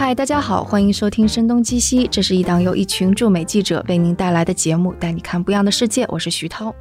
嗨，大家好，欢迎收听《声东击西》，这是一档由一群驻美记者为您带来的节目，带你看不一样的世界。我是徐涛。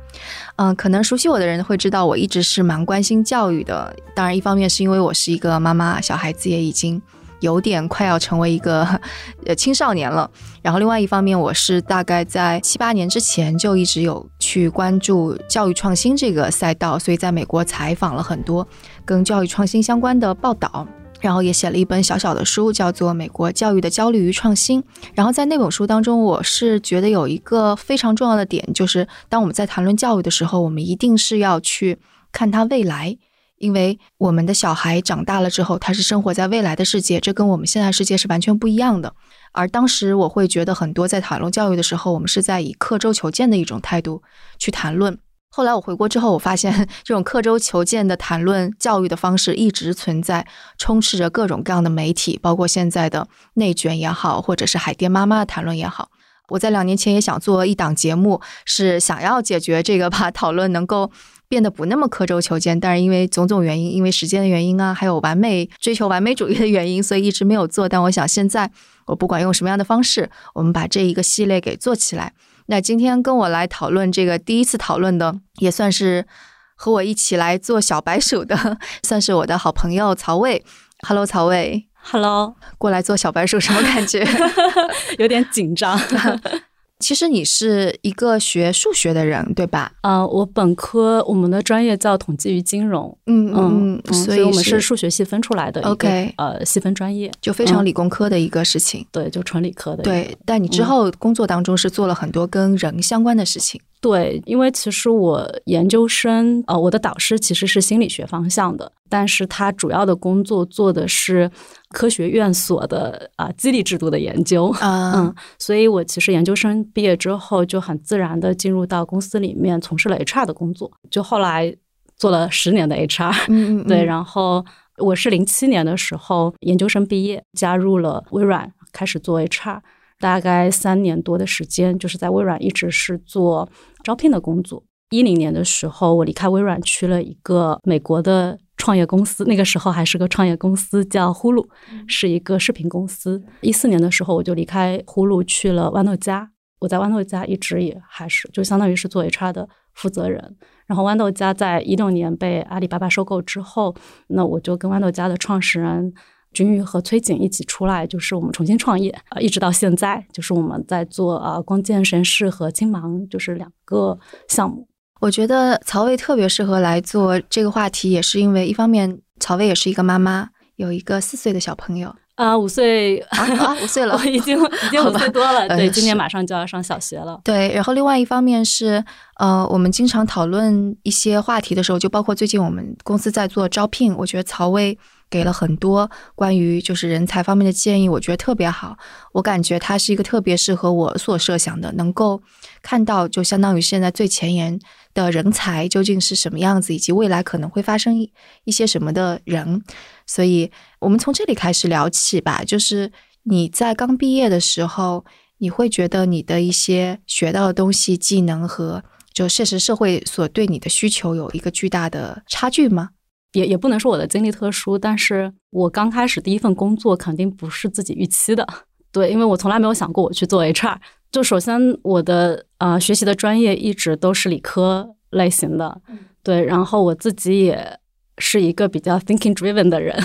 嗯，可能熟悉我的人会知道，我一直是蛮关心教育的。当然，一方面是因为我是一个妈妈，小孩子也已经有点快要成为一个 呃青少年了。然后，另外一方面，我是大概在七八年之前就一直有去关注教育创新这个赛道，所以在美国采访了很多跟教育创新相关的报道。然后也写了一本小小的书，叫做《美国教育的焦虑与创新》。然后在那本书当中，我是觉得有一个非常重要的点，就是当我们在谈论教育的时候，我们一定是要去看他未来，因为我们的小孩长大了之后，他是生活在未来的世界，这跟我们现在世界是完全不一样的。而当时我会觉得，很多在谈论教育的时候，我们是在以刻舟求剑的一种态度去谈论。后来我回国之后，我发现 这种刻舟求剑的谈论教育的方式一直存在，充斥着各种各样的媒体，包括现在的内卷也好，或者是海淀妈妈的谈论也好。我在两年前也想做一档节目，是想要解决这个，吧讨论能够变得不那么刻舟求剑，但是因为种种原因，因为时间的原因啊，还有完美追求完美主义的原因，所以一直没有做。但我想现在，我不管用什么样的方式，我们把这一个系列给做起来。那今天跟我来讨论这个第一次讨论的，也算是和我一起来做小白鼠的，算是我的好朋友曹魏。Hello，曹魏。Hello，过来做小白鼠什么感觉？有点紧张。其实你是一个学数学的人，对吧？啊，我本科我们的专业叫统计与金融，嗯嗯，所以我们是数学细分出来的。OK，呃，细分专业就非常理工科的一个事情。对，就纯理科的。对，但你之后工作当中是做了很多跟人相关的事情。对，因为其实我研究生，呃，我的导师其实是心理学方向的，但是他主要的工作做的是科学院所的啊激励制度的研究啊，嗯，所以我其实研究生毕业之后就很自然的进入到公司里面从事了 HR 的工作，就后来做了十年的 HR，嗯嗯，对，然后我是零七年的时候研究生毕业，加入了微软，开始做 HR。大概三年多的时间，就是在微软一直是做招聘的工作。一零年的时候，我离开微软去了一个美国的创业公司，那个时候还是个创业公司，叫呼噜，是一个视频公司。一四年的时候，我就离开呼噜去了豌豆荚。我在豌豆荚一直也还是就相当于是做 HR 的负责人。然后豌豆荚在一六年被阿里巴巴收购之后，那我就跟豌豆荚的创始人。君宇和崔景一起出来，就是我们重新创业啊，一直到现在，就是我们在做啊光剑实验室和青芒，就是两个项目。我觉得曹魏特别适合来做这个话题，也是因为一方面曹魏也是一个妈妈，有一个四岁的小朋友啊，五岁啊，五岁了，已经已经五岁多了，对，今年马上就要上小学了。对，然后另外一方面是，呃，我们经常讨论一些话题的时候，就包括最近我们公司在做招聘，我觉得曹魏。给了很多关于就是人才方面的建议，我觉得特别好。我感觉他是一个特别适合我所设想的，能够看到就相当于现在最前沿的人才究竟是什么样子，以及未来可能会发生一些什么的人。所以，我们从这里开始聊起吧。就是你在刚毕业的时候，你会觉得你的一些学到的东西、技能和就现实社会所对你的需求有一个巨大的差距吗？也也不能说我的经历特殊，但是我刚开始第一份工作肯定不是自己预期的，对，因为我从来没有想过我去做 HR。就首先我的呃学习的专业一直都是理科类型的，对，然后我自己也是一个比较 thinking driven 的人，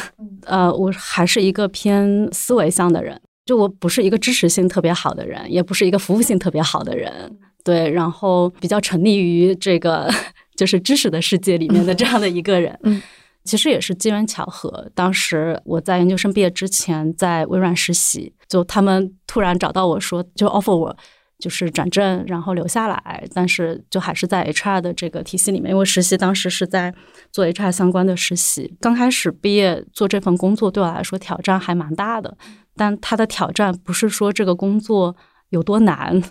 呃，我还是一个偏思维向的人，就我不是一个支持性特别好的人，也不是一个服务性特别好的人，对，然后比较沉溺于这个。就是知识的世界里面的这样的一个人，嗯，其实也是机缘巧合。当时我在研究生毕业之前在微软实习，就他们突然找到我说，就 offer 我就是转正，然后留下来。但是就还是在 HR 的这个体系里面，因为实习当时是在做 HR 相关的实习。刚开始毕业做这份工作对我来说挑战还蛮大的，但它的挑战不是说这个工作有多难。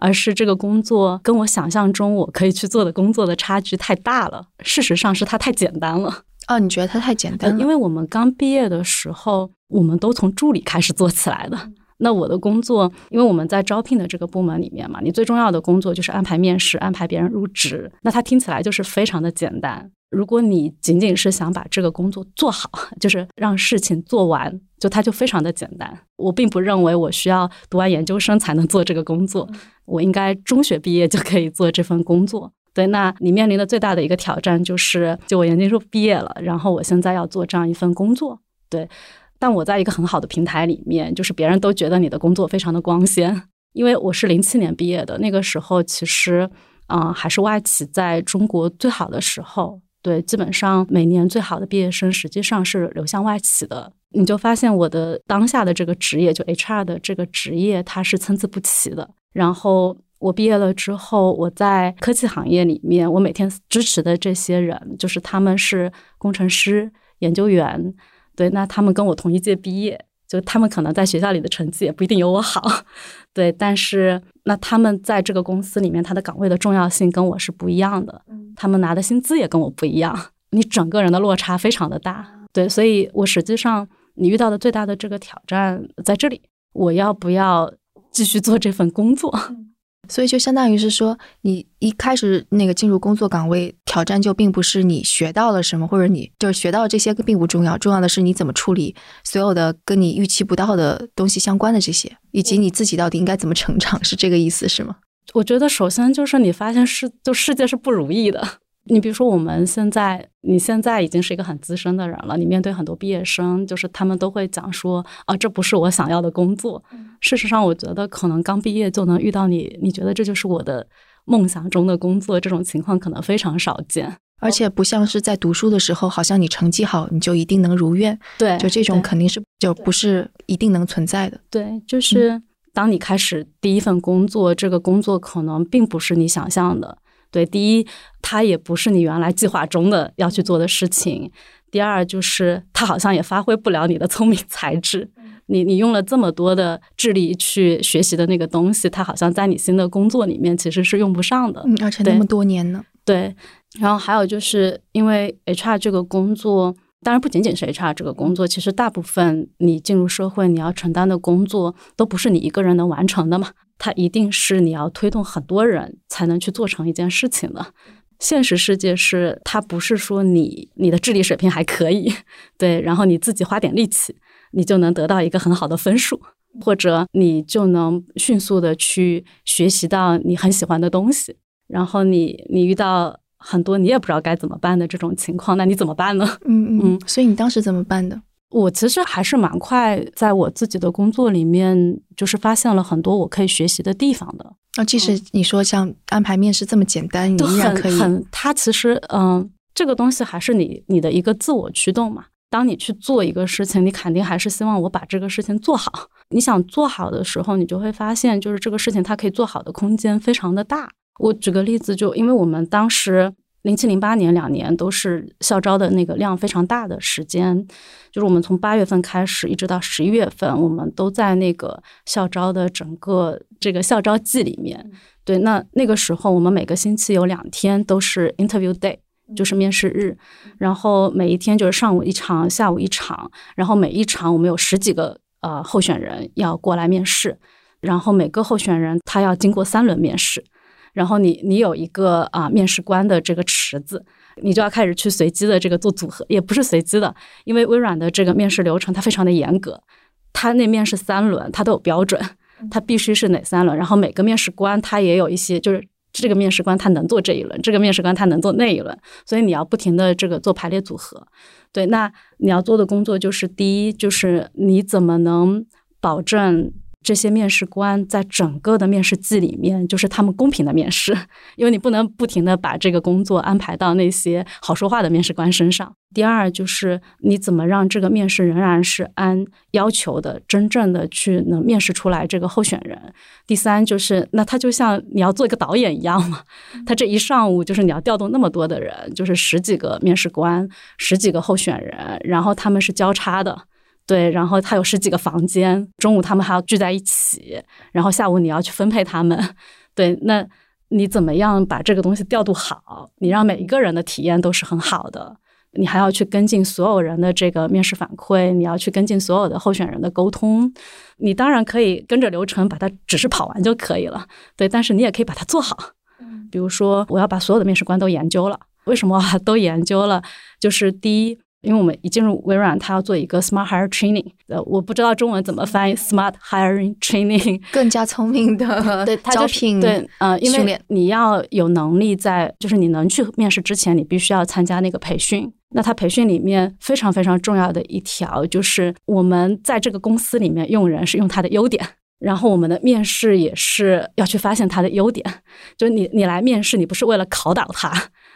而是这个工作跟我想象中我可以去做的工作的差距太大了。事实上是它太简单了。哦，你觉得它太简单？因为我们刚毕业的时候，我们都从助理开始做起来的。那我的工作，因为我们在招聘的这个部门里面嘛，你最重要的工作就是安排面试，安排别人入职。那它听起来就是非常的简单。如果你仅仅是想把这个工作做好，就是让事情做完就它就非常的简单。我并不认为我需要读完研究生才能做这个工作，我应该中学毕业就可以做这份工作。对，那你面临的最大的一个挑战就是，就我研究生毕业了，然后我现在要做这样一份工作。对，但我在一个很好的平台里面，就是别人都觉得你的工作非常的光鲜，因为我是零七年毕业的，那个时候其实，嗯，还是外企在中国最好的时候。对，基本上每年最好的毕业生实际上是流向外企的。你就发现我的当下的这个职业，就 HR 的这个职业，它是参差不齐的。然后我毕业了之后，我在科技行业里面，我每天支持的这些人，就是他们是工程师、研究员。对，那他们跟我同一届毕业。就他们可能在学校里的成绩也不一定有我好，对，但是那他们在这个公司里面，他的岗位的重要性跟我是不一样的，他们拿的薪资也跟我不一样，你整个人的落差非常的大，对，所以我实际上你遇到的最大的这个挑战在这里，我要不要继续做这份工作？所以就相当于是说，你一开始那个进入工作岗位，挑战就并不是你学到了什么，或者你就是学到这些并不重要，重要的是你怎么处理所有的跟你预期不到的东西相关的这些，以及你自己到底应该怎么成长，是这个意思是吗？我觉得首先就是你发现世就世界是不如意的。你比如说，我们现在，你现在已经是一个很资深的人了。你面对很多毕业生，就是他们都会讲说：“啊，这不是我想要的工作。”事实上，我觉得可能刚毕业就能遇到你，你觉得这就是我的梦想中的工作，这种情况可能非常少见。而且不像是在读书的时候，好像你成绩好你就一定能如愿。对，就这种肯定是就不是一定能存在的。对，就是当你开始第一份工作，这个工作可能并不是你想象的。对，第一，它也不是你原来计划中的要去做的事情；第二，就是它好像也发挥不了你的聪明才智。你你用了这么多的智力去学习的那个东西，它好像在你新的工作里面其实是用不上的。嗯，而且那么多年呢。对，然后还有就是因为 HR 这个工作，当然不仅仅是 HR 这个工作，其实大部分你进入社会你要承担的工作，都不是你一个人能完成的嘛。它一定是你要推动很多人才能去做成一件事情的。现实世界是，它不是说你你的智力水平还可以，对，然后你自己花点力气，你就能得到一个很好的分数，或者你就能迅速的去学习到你很喜欢的东西。然后你你遇到很多你也不知道该怎么办的这种情况，那你怎么办呢？嗯嗯，所以你当时怎么办的？我其实还是蛮快，在我自己的工作里面，就是发现了很多我可以学习的地方的。啊，即使你说像安排面试这么简单，你依然可以。很，它其实，嗯，这个东西还是你你的一个自我驱动嘛。当你去做一个事情，你肯定还是希望我把这个事情做好。你想做好的时候，你就会发现，就是这个事情它可以做好的空间非常的大。我举个例子，就因为我们当时。零七零八年两年都是校招的那个量非常大的时间，就是我们从八月份开始一直到十一月份，我们都在那个校招的整个这个校招季里面。对，那那个时候我们每个星期有两天都是 interview day，就是面试日，然后每一天就是上午一场，下午一场，然后每一场我们有十几个呃候选人要过来面试，然后每个候选人他要经过三轮面试。然后你你有一个啊面试官的这个池子，你就要开始去随机的这个做组合，也不是随机的，因为微软的这个面试流程它非常的严格，它那面试三轮它都有标准，它必须是哪三轮，然后每个面试官他也有一些，就是这个面试官他能做这一轮，这个面试官他能做那一轮，所以你要不停的这个做排列组合。对，那你要做的工作就是第一，就是你怎么能保证。这些面试官在整个的面试季里面，就是他们公平的面试，因为你不能不停的把这个工作安排到那些好说话的面试官身上。第二，就是你怎么让这个面试仍然是按要求的，真正的去能面试出来这个候选人。第三，就是那他就像你要做一个导演一样嘛，他这一上午就是你要调动那么多的人，就是十几个面试官，十几个候选人，然后他们是交叉的。对，然后他有十几个房间，中午他们还要聚在一起，然后下午你要去分配他们。对，那你怎么样把这个东西调度好？你让每一个人的体验都是很好的，你还要去跟进所有人的这个面试反馈，你要去跟进所有的候选人的沟通。你当然可以跟着流程把它只是跑完就可以了，对，但是你也可以把它做好。比如说我要把所有的面试官都研究了，为什么都研究了？就是第一。因为我们一进入微软，它要做一个 smart hire training，呃，我不知道中文怎么翻译 smart hiring training，更加聪明的 对招聘对，呃，因为你要有能力在，就是你能去面试之前，你必须要参加那个培训。那他培训里面非常非常重要的一条，就是我们在这个公司里面用人是用他的优点，然后我们的面试也是要去发现他的优点。就是你你来面试，你不是为了考倒他，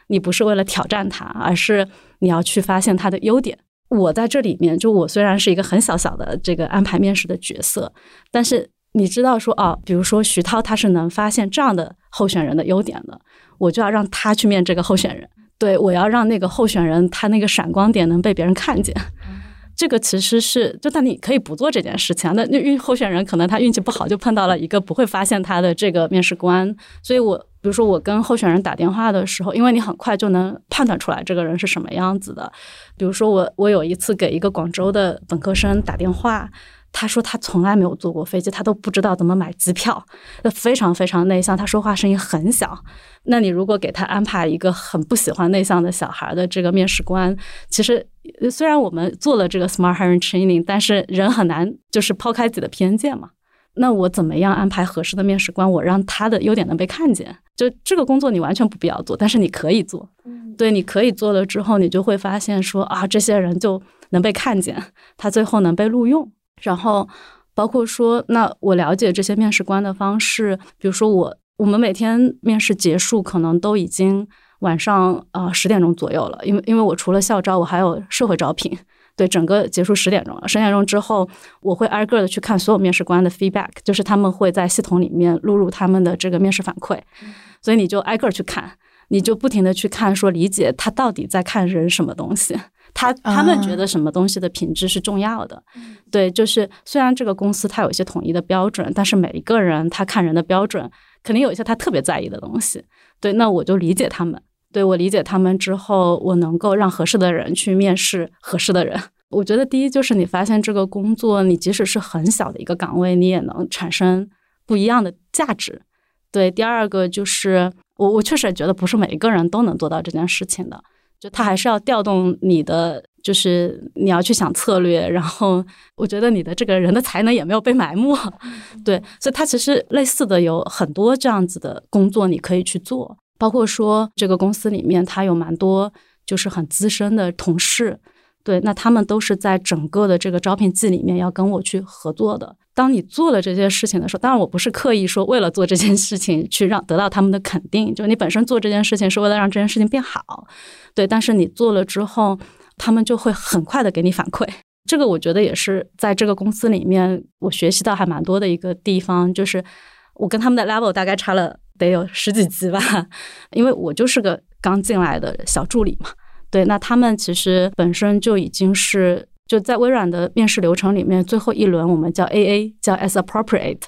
你不是为了挑战他，而是你要去发现他的优点。我在这里面，就我虽然是一个很小小的这个安排面试的角色，但是你知道说哦，比如说徐涛他是能发现这样的候选人的优点的，我就要让他去面这个候选人。对，我要让那个候选人他那个闪光点能被别人看见。这个其实是，就但你可以不做这件事情啊。那那运候选人可能他运气不好，就碰到了一个不会发现他的这个面试官。所以我比如说我跟候选人打电话的时候，因为你很快就能判断出来这个人是什么样子的。比如说我我有一次给一个广州的本科生打电话。他说他从来没有坐过飞机，他都不知道怎么买机票，非常非常内向。他说话声音很小。那你如果给他安排一个很不喜欢内向的小孩的这个面试官，其实虽然我们做了这个 smart hiring training，但是人很难就是抛开自己的偏见嘛。那我怎么样安排合适的面试官？我让他的优点能被看见。就这个工作你完全不必要做，但是你可以做。对，你可以做了之后，你就会发现说啊，这些人就能被看见，他最后能被录用。然后，包括说，那我了解这些面试官的方式，比如说我我们每天面试结束，可能都已经晚上啊十点钟左右了，因为因为我除了校招，我还有社会招聘，对，整个结束十点钟了。十点钟之后，我会挨个的去看所有面试官的 feedback，就是他们会在系统里面录入他们的这个面试反馈，所以你就挨个去看，你就不停的去看，说理解他到底在看人什么东西。他他们觉得什么东西的品质是重要的，对，就是虽然这个公司它有一些统一的标准，但是每一个人他看人的标准肯定有一些他特别在意的东西。对，那我就理解他们，对我理解他们之后，我能够让合适的人去面试合适的人。我觉得第一就是你发现这个工作，你即使是很小的一个岗位，你也能产生不一样的价值。对，第二个就是我我确实觉得不是每一个人都能做到这件事情的。就他还是要调动你的，就是你要去想策略，然后我觉得你的这个人的才能也没有被埋没，对，所以他其实类似的有很多这样子的工作你可以去做，包括说这个公司里面他有蛮多就是很资深的同事，对，那他们都是在整个的这个招聘季里面要跟我去合作的。当你做了这些事情的时候，当然我不是刻意说为了做这件事情去让得到他们的肯定，就你本身做这件事情是为了让这件事情变好，对。但是你做了之后，他们就会很快的给你反馈。这个我觉得也是在这个公司里面我学习到还蛮多的一个地方，就是我跟他们的 level 大概差了得有十几集吧，因为我就是个刚进来的小助理嘛，对。那他们其实本身就已经是。就在微软的面试流程里面，最后一轮我们叫 A A，叫 as appropriate。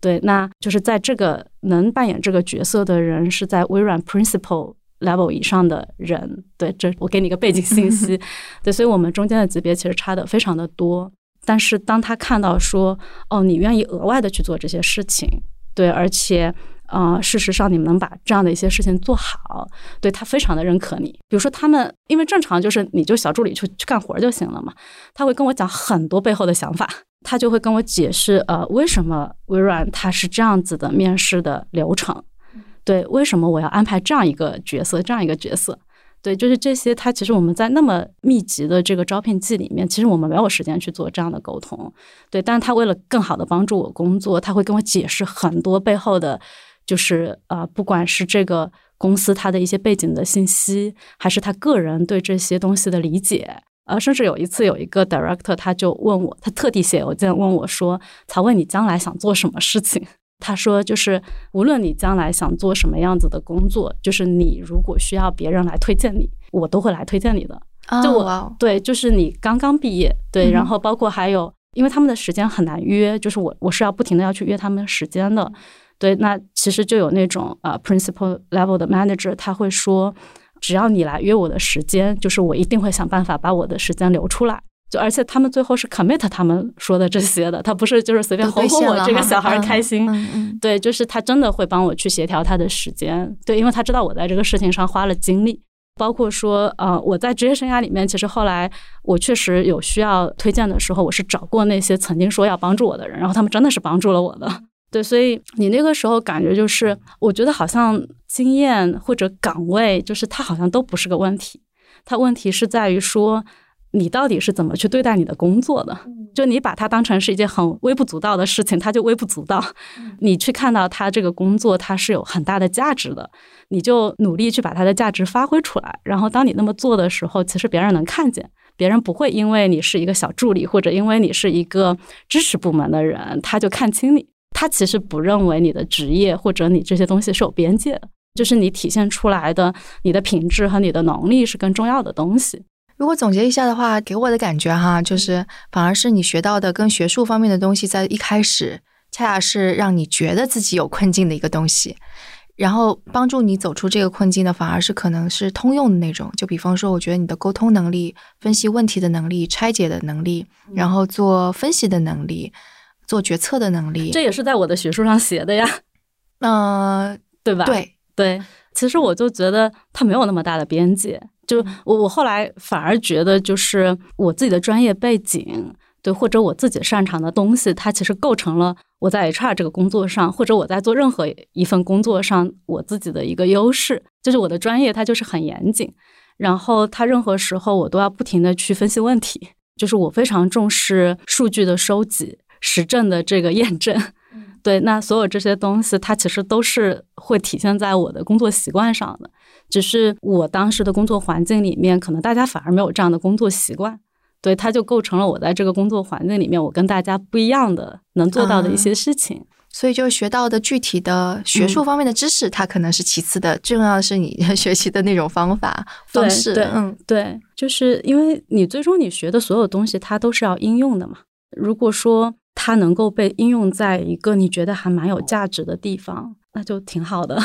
对，那就是在这个能扮演这个角色的人是在微软 principal level 以上的人。对，这我给你个背景信息。对，所以我们中间的级别其实差的非常的多。但是当他看到说，哦，你愿意额外的去做这些事情，对，而且。啊，事实上，你们能把这样的一些事情做好，对他非常的认可你。比如说，他们因为正常就是你就小助理去去干活就行了嘛，他会跟我讲很多背后的想法，他就会跟我解释，呃，为什么微软它是这样子的面试的流程，对，为什么我要安排这样一个角色，这样一个角色，对，就是这些。他其实我们在那么密集的这个招聘季里面，其实我们没有时间去做这样的沟通，对。但是他为了更好的帮助我工作，他会跟我解释很多背后的。就是啊，不管是这个公司它的一些背景的信息，还是他个人对这些东西的理解，呃，甚至有一次有一个 director 他就问我，他特地写邮件问我说：“曹问你将来想做什么事情？” 他说：“就是无论你将来想做什么样子的工作，就是你如果需要别人来推荐你，我都会来推荐你的。就我对，就是你刚刚毕业，对，然后包括还有，因为他们的时间很难约，就是我我是要不停的要去约他们时间的。”对，那其实就有那种呃，principal level 的 manager，他会说，只要你来约我的时间，就是我一定会想办法把我的时间留出来。就而且他们最后是 commit 他们说的这些的，他不是就是随便哄哄我这个小孩开心。对，就是他真的会帮我去协调他的时间。对，因为他知道我在这个事情上花了精力。包括说，呃，我在职业生涯里面，其实后来我确实有需要推荐的时候，我是找过那些曾经说要帮助我的人，然后他们真的是帮助了我的。对，所以你那个时候感觉就是，我觉得好像经验或者岗位，就是它好像都不是个问题，它问题是在于说。你到底是怎么去对待你的工作的？就你把它当成是一件很微不足道的事情，它就微不足道。你去看到它这个工作，它是有很大的价值的，你就努力去把它的价值发挥出来。然后，当你那么做的时候，其实别人能看见，别人不会因为你是一个小助理，或者因为你是一个支持部门的人，他就看清你。他其实不认为你的职业或者你这些东西是有边界的，就是你体现出来的你的品质和你的能力是更重要的东西。如果总结一下的话，给我的感觉哈，就是反而是你学到的跟学术方面的东西，在一开始恰恰是让你觉得自己有困境的一个东西，然后帮助你走出这个困境的，反而是可能是通用的那种。就比方说，我觉得你的沟通能力、分析问题的能力、拆解的能力，然后做分析的能力、做决策的能力，这也是在我的学术上写的呀。嗯，对吧？对对，其实我就觉得它没有那么大的边界。就我，我后来反而觉得，就是我自己的专业背景，对，或者我自己擅长的东西，它其实构成了我在 HR 这个工作上，或者我在做任何一份工作上，我自己的一个优势，就是我的专业它就是很严谨，然后它任何时候我都要不停的去分析问题，就是我非常重视数据的收集、实证的这个验证。对，那所有这些东西，它其实都是会体现在我的工作习惯上的。只是我当时的工作环境里面，可能大家反而没有这样的工作习惯，对，它就构成了我在这个工作环境里面，我跟大家不一样的能做到的一些事情。所以，就学到的具体的学术方面的知识，它可能是其次的，重要的是你 学习的那种方法方式。对嗯，对，就是因为你最终你学的所有东西，它都是要应用的嘛。如果说它能够被应用在一个你觉得还蛮有价值的地方，那就挺好的。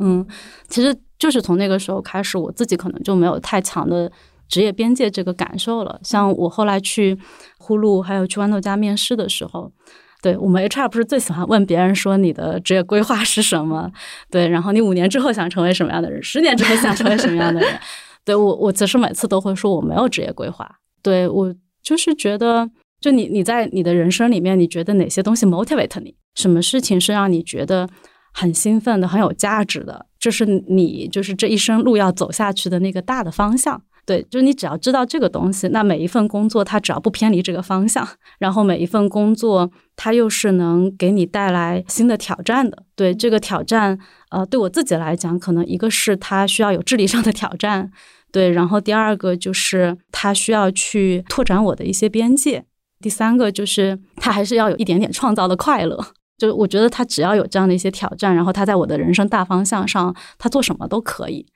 嗯，其实就是从那个时候开始，我自己可能就没有太强的职业边界这个感受了。像我后来去呼噜，还有去豌豆荚面试的时候，对我们 HR 不是最喜欢问别人说你的职业规划是什么？对，然后你五年之后想成为什么样的人？十年之后想成为什么样的人？对我，我其实每次都会说我没有职业规划。对我就是觉得。就你，你在你的人生里面，你觉得哪些东西 motivate 你？什么事情是让你觉得很兴奋的、很有价值的？这是你就是这一生路要走下去的那个大的方向。对，就是你只要知道这个东西，那每一份工作它只要不偏离这个方向，然后每一份工作它又是能给你带来新的挑战的。对这个挑战，呃，对我自己来讲，可能一个是它需要有智力上的挑战，对，然后第二个就是它需要去拓展我的一些边界。第三个就是他还是要有一点点创造的快乐，就是我觉得他只要有这样的一些挑战，然后他在我的人生大方向上，他做什么都可以。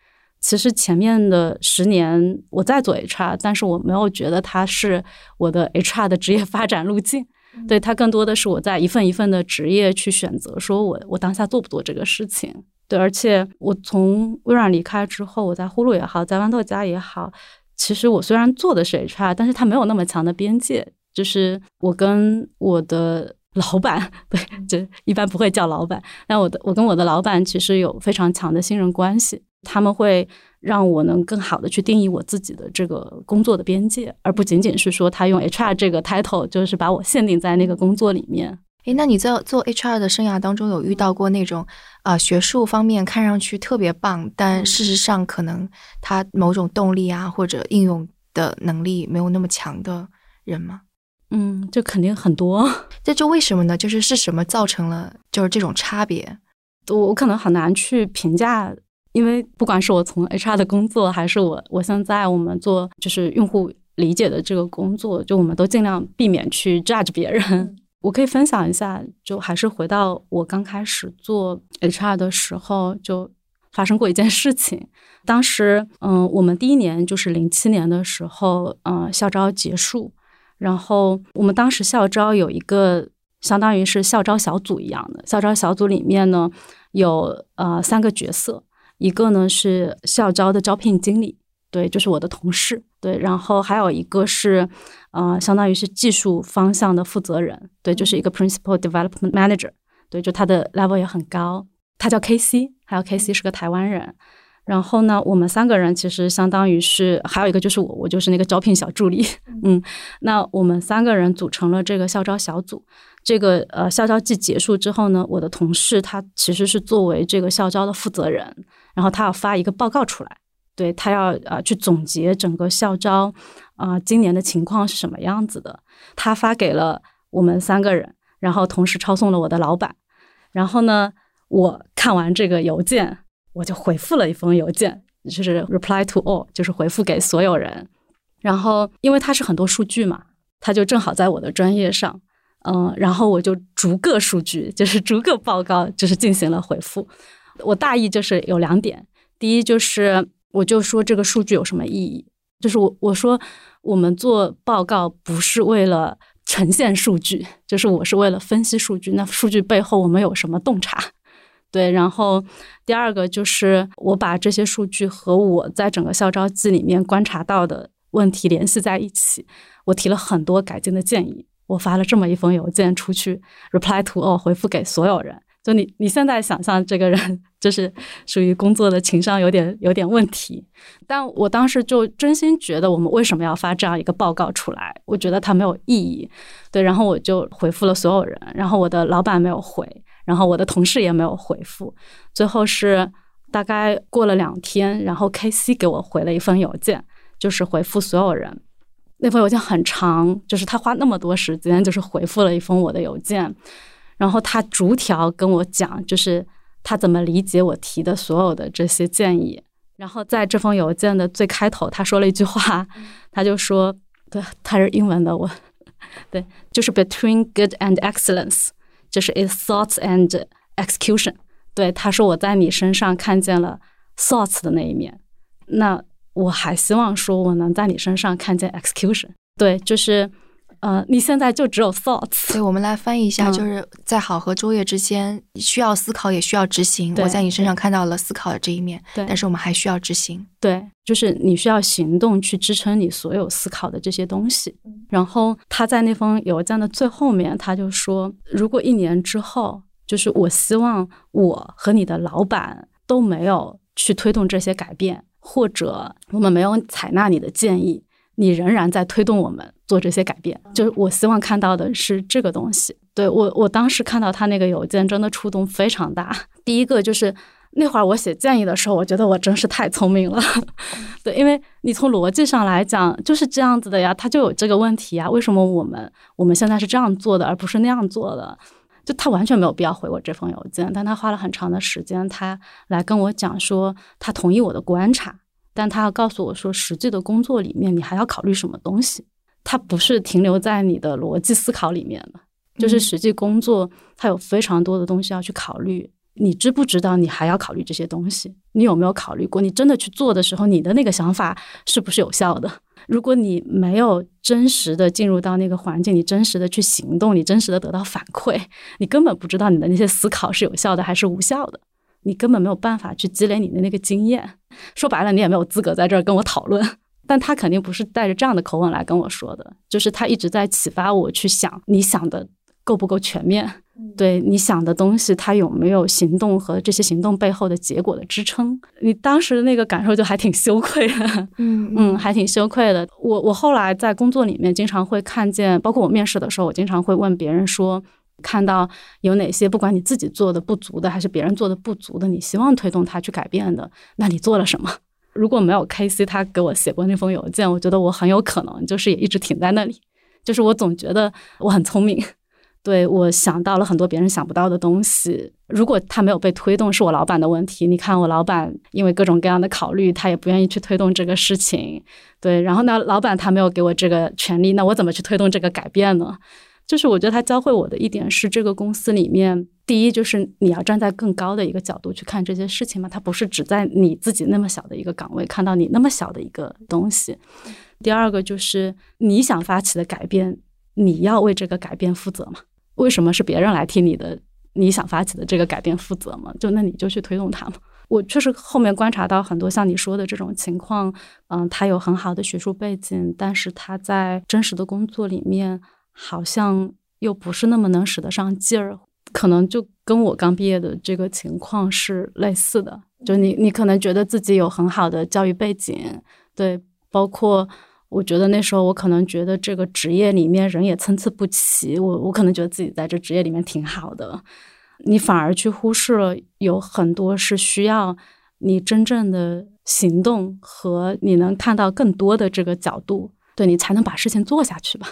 其实前面的十年我在做 HR，但是我没有觉得他是我的 HR 的职业发展路径，对他更多的是我在一份一份的职业去选择，说我我当下做不做这个事情。对，而且我从微软离开之后，我在呼噜也好，在豌豆荚也好，其实我虽然做的是 HR，但是他没有那么强的边界。就是我跟我的 老板，对，就一般不会叫老板。但我的我跟我的老板其实有非常强的信任关系，他们会让我能更好的去定义我自己的这个工作的边界，而不仅仅是说他用 HR 这个 title 就是把我限定在那个工作里面。诶，那你在做 HR 的生涯当中有遇到过那种啊学术方面看上去特别棒，但事实上可能他某种动力啊或者应用的能力没有那么强的人吗？嗯，这肯定很多，这就为什么呢？就是是什么造成了就是这种差别？我我可能很难去评价，因为不管是我从 HR 的工作，还是我我现在我们做就是用户理解的这个工作，就我们都尽量避免去 judge 别人。我可以分享一下，就还是回到我刚开始做 HR 的时候，就发生过一件事情。当时，嗯，我们第一年就是零七年的时候，嗯，校招结束。然后我们当时校招有一个相当于是校招小组一样的，校招小组里面呢有呃三个角色，一个呢是校招的招聘经理，对，就是我的同事，对，然后还有一个是呃相当于是技术方向的负责人，对，就是一个 principal development manager，对，就他的 level 也很高，他叫 K C，还有 K C 是个台湾人，然后呢，我们三个人其实相当于是还有一个就是我，我就是那个招聘小助理。嗯，那我们三个人组成了这个校招小组。这个呃校招季结束之后呢，我的同事他其实是作为这个校招的负责人，然后他要发一个报告出来，对他要呃去总结整个校招啊今年的情况是什么样子的。他发给了我们三个人，然后同时抄送了我的老板。然后呢，我看完这个邮件。我就回复了一封邮件，就是 reply to all，就是回复给所有人。然后，因为它是很多数据嘛，它就正好在我的专业上，嗯，然后我就逐个数据，就是逐个报告，就是进行了回复。我大意就是有两点，第一就是我就说这个数据有什么意义，就是我我说我们做报告不是为了呈现数据，就是我是为了分析数据。那数据背后我们有什么洞察？对，然后第二个就是我把这些数据和我在整个校招季里面观察到的问题联系在一起，我提了很多改进的建议，我发了这么一封邮件出去，reply to all 回复给所有人。就你你现在想象这个人就是属于工作的情商有点有点问题，但我当时就真心觉得我们为什么要发这样一个报告出来？我觉得它没有意义。对，然后我就回复了所有人，然后我的老板没有回。然后我的同事也没有回复，最后是大概过了两天，然后 K C 给我回了一封邮件，就是回复所有人。那封邮件很长，就是他花那么多时间，就是回复了一封我的邮件，然后他逐条跟我讲，就是他怎么理解我提的所有的这些建议。然后在这封邮件的最开头，他说了一句话，他就说：“对，他是英文的，我 对，就是 between good and excellence。”就是 is thoughts and execution。对，他说我在你身上看见了 thoughts 的那一面，那我还希望说我能在你身上看见 execution。对，就是。呃，你现在就只有 thoughts。对，我们来翻译一下，就是在好和卓越之间，需要思考也需要执行。我在你身上看到了思考的这一面，对，但是我们还需要执行。对，就是你需要行动去支撑你所有思考的这些东西。然后他在那封邮件的最后面，他就说，如果一年之后，就是我希望我和你的老板都没有去推动这些改变，或者我们没有采纳你的建议。你仍然在推动我们做这些改变，就是我希望看到的是这个东西。对我，我当时看到他那个邮件，真的触动非常大。第一个就是那会儿我写建议的时候，我觉得我真是太聪明了。对，因为你从逻辑上来讲就是这样子的呀，他就有这个问题呀。为什么我们我们现在是这样做的，而不是那样做的？就他完全没有必要回我这封邮件，但他花了很长的时间，他来跟我讲说他同意我的观察。但他要告诉我说，实际的工作里面你还要考虑什么东西？它不是停留在你的逻辑思考里面的，就是实际工作它有非常多的东西要去考虑。你知不知道你还要考虑这些东西？你有没有考虑过？你真的去做的时候，你的那个想法是不是有效的？如果你没有真实的进入到那个环境，你真实的去行动，你真实的得到反馈，你根本不知道你的那些思考是有效的还是无效的。你根本没有办法去积累你的那个经验，说白了，你也没有资格在这儿跟我讨论。但他肯定不是带着这样的口吻来跟我说的，就是他一直在启发我去想，你想的够不够全面？对你想的东西，他有没有行动和这些行动背后的结果的支撑？你当时的那个感受就还挺羞愧的，嗯嗯，还挺羞愧的。我我后来在工作里面经常会看见，包括我面试的时候，我经常会问别人说。看到有哪些不管你自己做的不足的，还是别人做的不足的，你希望推动他去改变的，那你做了什么？如果没有 K C 他给我写过那封邮件，我觉得我很有可能就是也一直停在那里。就是我总觉得我很聪明，对我想到了很多别人想不到的东西。如果他没有被推动，是我老板的问题。你看我老板因为各种各样的考虑，他也不愿意去推动这个事情。对，然后呢，老板他没有给我这个权利，那我怎么去推动这个改变呢？就是我觉得他教会我的一点是，这个公司里面，第一就是你要站在更高的一个角度去看这些事情嘛，它不是只在你自己那么小的一个岗位看到你那么小的一个东西。第二个就是你想发起的改变，你要为这个改变负责嘛？为什么是别人来替你的你想发起的这个改变负责嘛？就那你就去推动它嘛。我确实后面观察到很多像你说的这种情况，嗯，他有很好的学术背景，但是他在真实的工作里面。好像又不是那么能使得上劲儿，可能就跟我刚毕业的这个情况是类似的。就你你可能觉得自己有很好的教育背景，对，包括我觉得那时候我可能觉得这个职业里面人也参差不齐，我我可能觉得自己在这职业里面挺好的，你反而去忽视了有很多是需要你真正的行动和你能看到更多的这个角度。对你才能把事情做下去吧。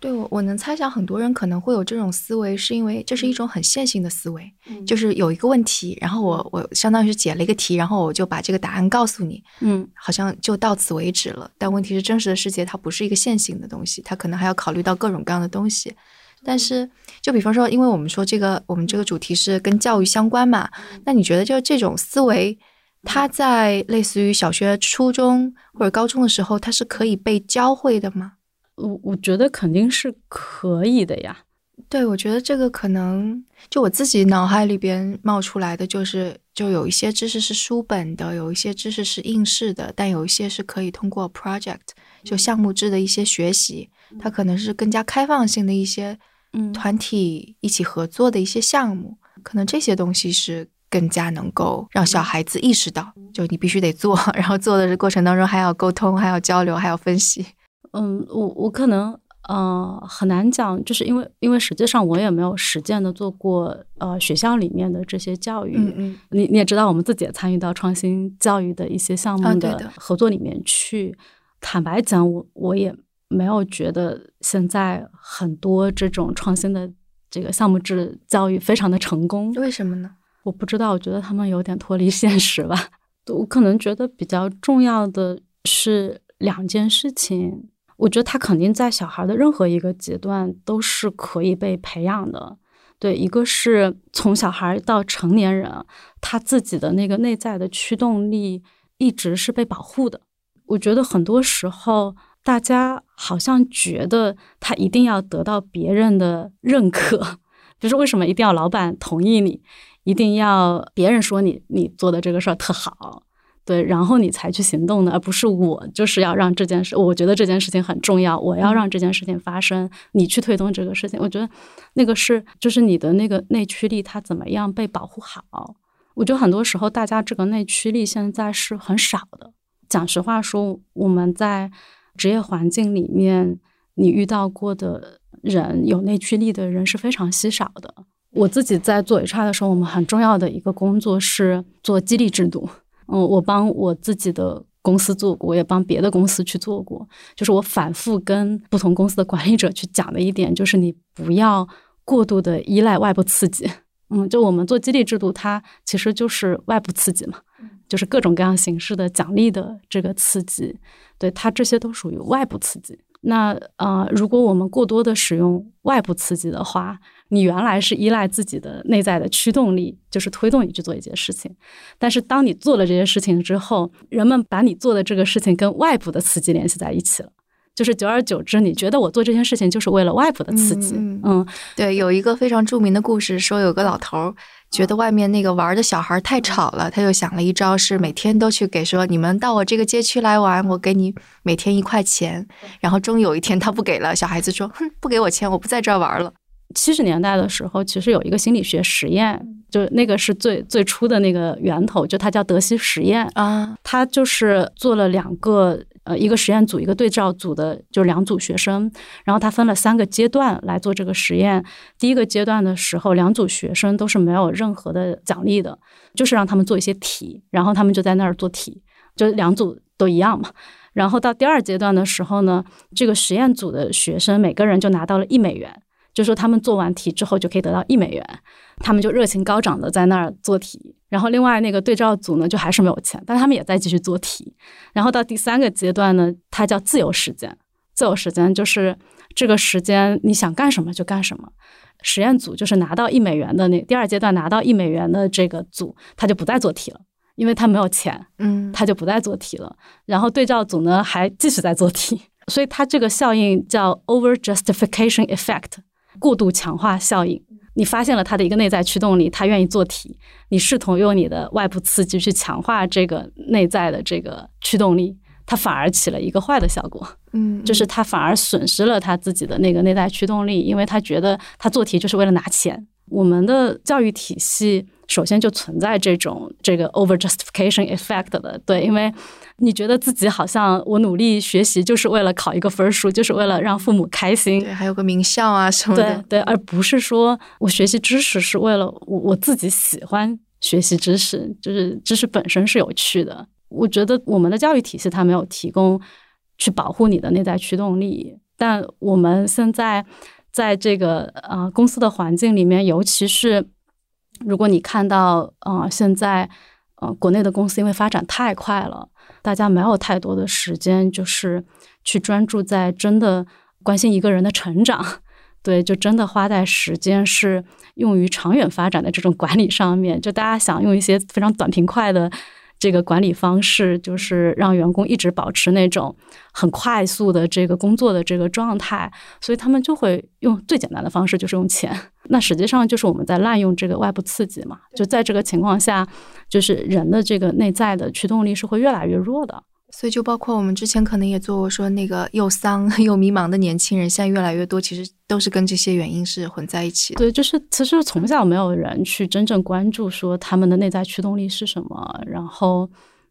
对我，我能猜想很多人可能会有这种思维，是因为这是一种很线性的思维，就是有一个问题，然后我我相当于是解了一个题，然后我就把这个答案告诉你，嗯，好像就到此为止了。但问题是，真实的世界它不是一个线性的东西，它可能还要考虑到各种各样的东西。但是，就比方说，因为我们说这个，我们这个主题是跟教育相关嘛，那你觉得就这种思维？他在类似于小学、初中或者高中的时候，他是可以被教会的吗？我我觉得肯定是可以的呀。对，我觉得这个可能就我自己脑海里边冒出来的，就是就有一些知识是书本的，有一些知识是应试的，但有一些是可以通过 project 就项目制的一些学习，它可能是更加开放性的一些嗯团体一起合作的一些项目，可能这些东西是。更加能够让小孩子意识到，就你必须得做，然后做的这过程当中还要沟通，还要交流，还要分析。嗯，我我可能呃很难讲，就是因为因为实际上我也没有实践的做过呃学校里面的这些教育。嗯嗯，你你也知道，我们自己也参与到创新教育的一些项目的合作里面去。坦白讲，我我也没有觉得现在很多这种创新的这个项目制教育非常的成功。为什么呢？我不知道，我觉得他们有点脱离现实吧。我可能觉得比较重要的是两件事情。我觉得他肯定在小孩的任何一个阶段都是可以被培养的。对，一个是从小孩到成年人，他自己的那个内在的驱动力一直是被保护的。我觉得很多时候大家好像觉得他一定要得到别人的认可，就是为什么一定要老板同意你？一定要别人说你你做的这个事儿特好，对，然后你才去行动的，而不是我就是要让这件事，我觉得这件事情很重要，我要让这件事情发生，你去推动这个事情。我觉得那个是就是你的那个内驱力，它怎么样被保护好？我觉得很多时候大家这个内驱力现在是很少的。讲实话说，我们在职业环境里面，你遇到过的人有内驱力的人是非常稀少的。我自己在做 HR 的时候，我们很重要的一个工作是做激励制度。嗯，我帮我自己的公司做过，我也帮别的公司去做过。就是我反复跟不同公司的管理者去讲的一点，就是你不要过度的依赖外部刺激。嗯，就我们做激励制度，它其实就是外部刺激嘛，就是各种各样形式的奖励的这个刺激，对它这些都属于外部刺激。那呃，如果我们过多的使用外部刺激的话，你原来是依赖自己的内在的驱动力，就是推动你去做一件事情。但是当你做了这些事情之后，人们把你做的这个事情跟外部的刺激联系在一起了，就是久而久之，你觉得我做这件事情就是为了外部的刺激。嗯，对，有一个非常著名的故事，说有个老头儿觉得外面那个玩的小孩太吵了，他又想了一招，是每天都去给说你们到我这个街区来玩，我给你每天一块钱。然后终于有一天他不给了，小孩子说：“哼，不给我钱，我不在这儿玩了。”七十年代的时候，其实有一个心理学实验，就那个是最最初的那个源头，就它叫德西实验啊。它就是做了两个呃一个实验组一个对照组的，就是两组学生，然后他分了三个阶段来做这个实验。第一个阶段的时候，两组学生都是没有任何的奖励的，就是让他们做一些题，然后他们就在那儿做题，就两组都一样嘛。然后到第二阶段的时候呢，这个实验组的学生每个人就拿到了一美元。就说他们做完题之后就可以得到一美元，他们就热情高涨的在那儿做题。然后另外那个对照组呢，就还是没有钱，但他们也在继续做题。然后到第三个阶段呢，它叫自由时间。自由时间就是这个时间你想干什么就干什么。实验组就是拿到一美元的那第二阶段拿到一美元的这个组，他就不再做题了，因为他没有钱，嗯，他就不再做题了。然后对照组呢还继续在做题，所以它这个效应叫 over justification effect。过度强化效应，你发现了他的一个内在驱动力，他愿意做题。你试图用你的外部刺激去强化这个内在的这个驱动力，他反而起了一个坏的效果。嗯，就是他反而损失了他自己的那个内在驱动力，因为他觉得他做题就是为了拿钱。我们的教育体系首先就存在这种这个 over justification effect 的，对，因为你觉得自己好像我努力学习就是为了考一个分数，就是为了让父母开心，对，还有个名校啊什么的，对，而不是说我学习知识是为了我我自己喜欢学习知识，就是知识本身是有趣的。我觉得我们的教育体系它没有提供去保护你的内在驱动力，但我们现在在这个呃公司的环境里面，尤其是。如果你看到，啊，现在，呃，国内的公司因为发展太快了，大家没有太多的时间，就是去专注在真的关心一个人的成长，对，就真的花在时间是用于长远发展的这种管理上面，就大家想用一些非常短平快的。这个管理方式就是让员工一直保持那种很快速的这个工作的这个状态，所以他们就会用最简单的方式，就是用钱。那实际上就是我们在滥用这个外部刺激嘛。就在这个情况下，就是人的这个内在的驱动力是会越来越弱的。所以，就包括我们之前可能也做过说，那个又丧 又迷茫的年轻人，现在越来越多，其实都是跟这些原因是混在一起。对，就是其实从小没有人去真正关注说他们的内在驱动力是什么，然后，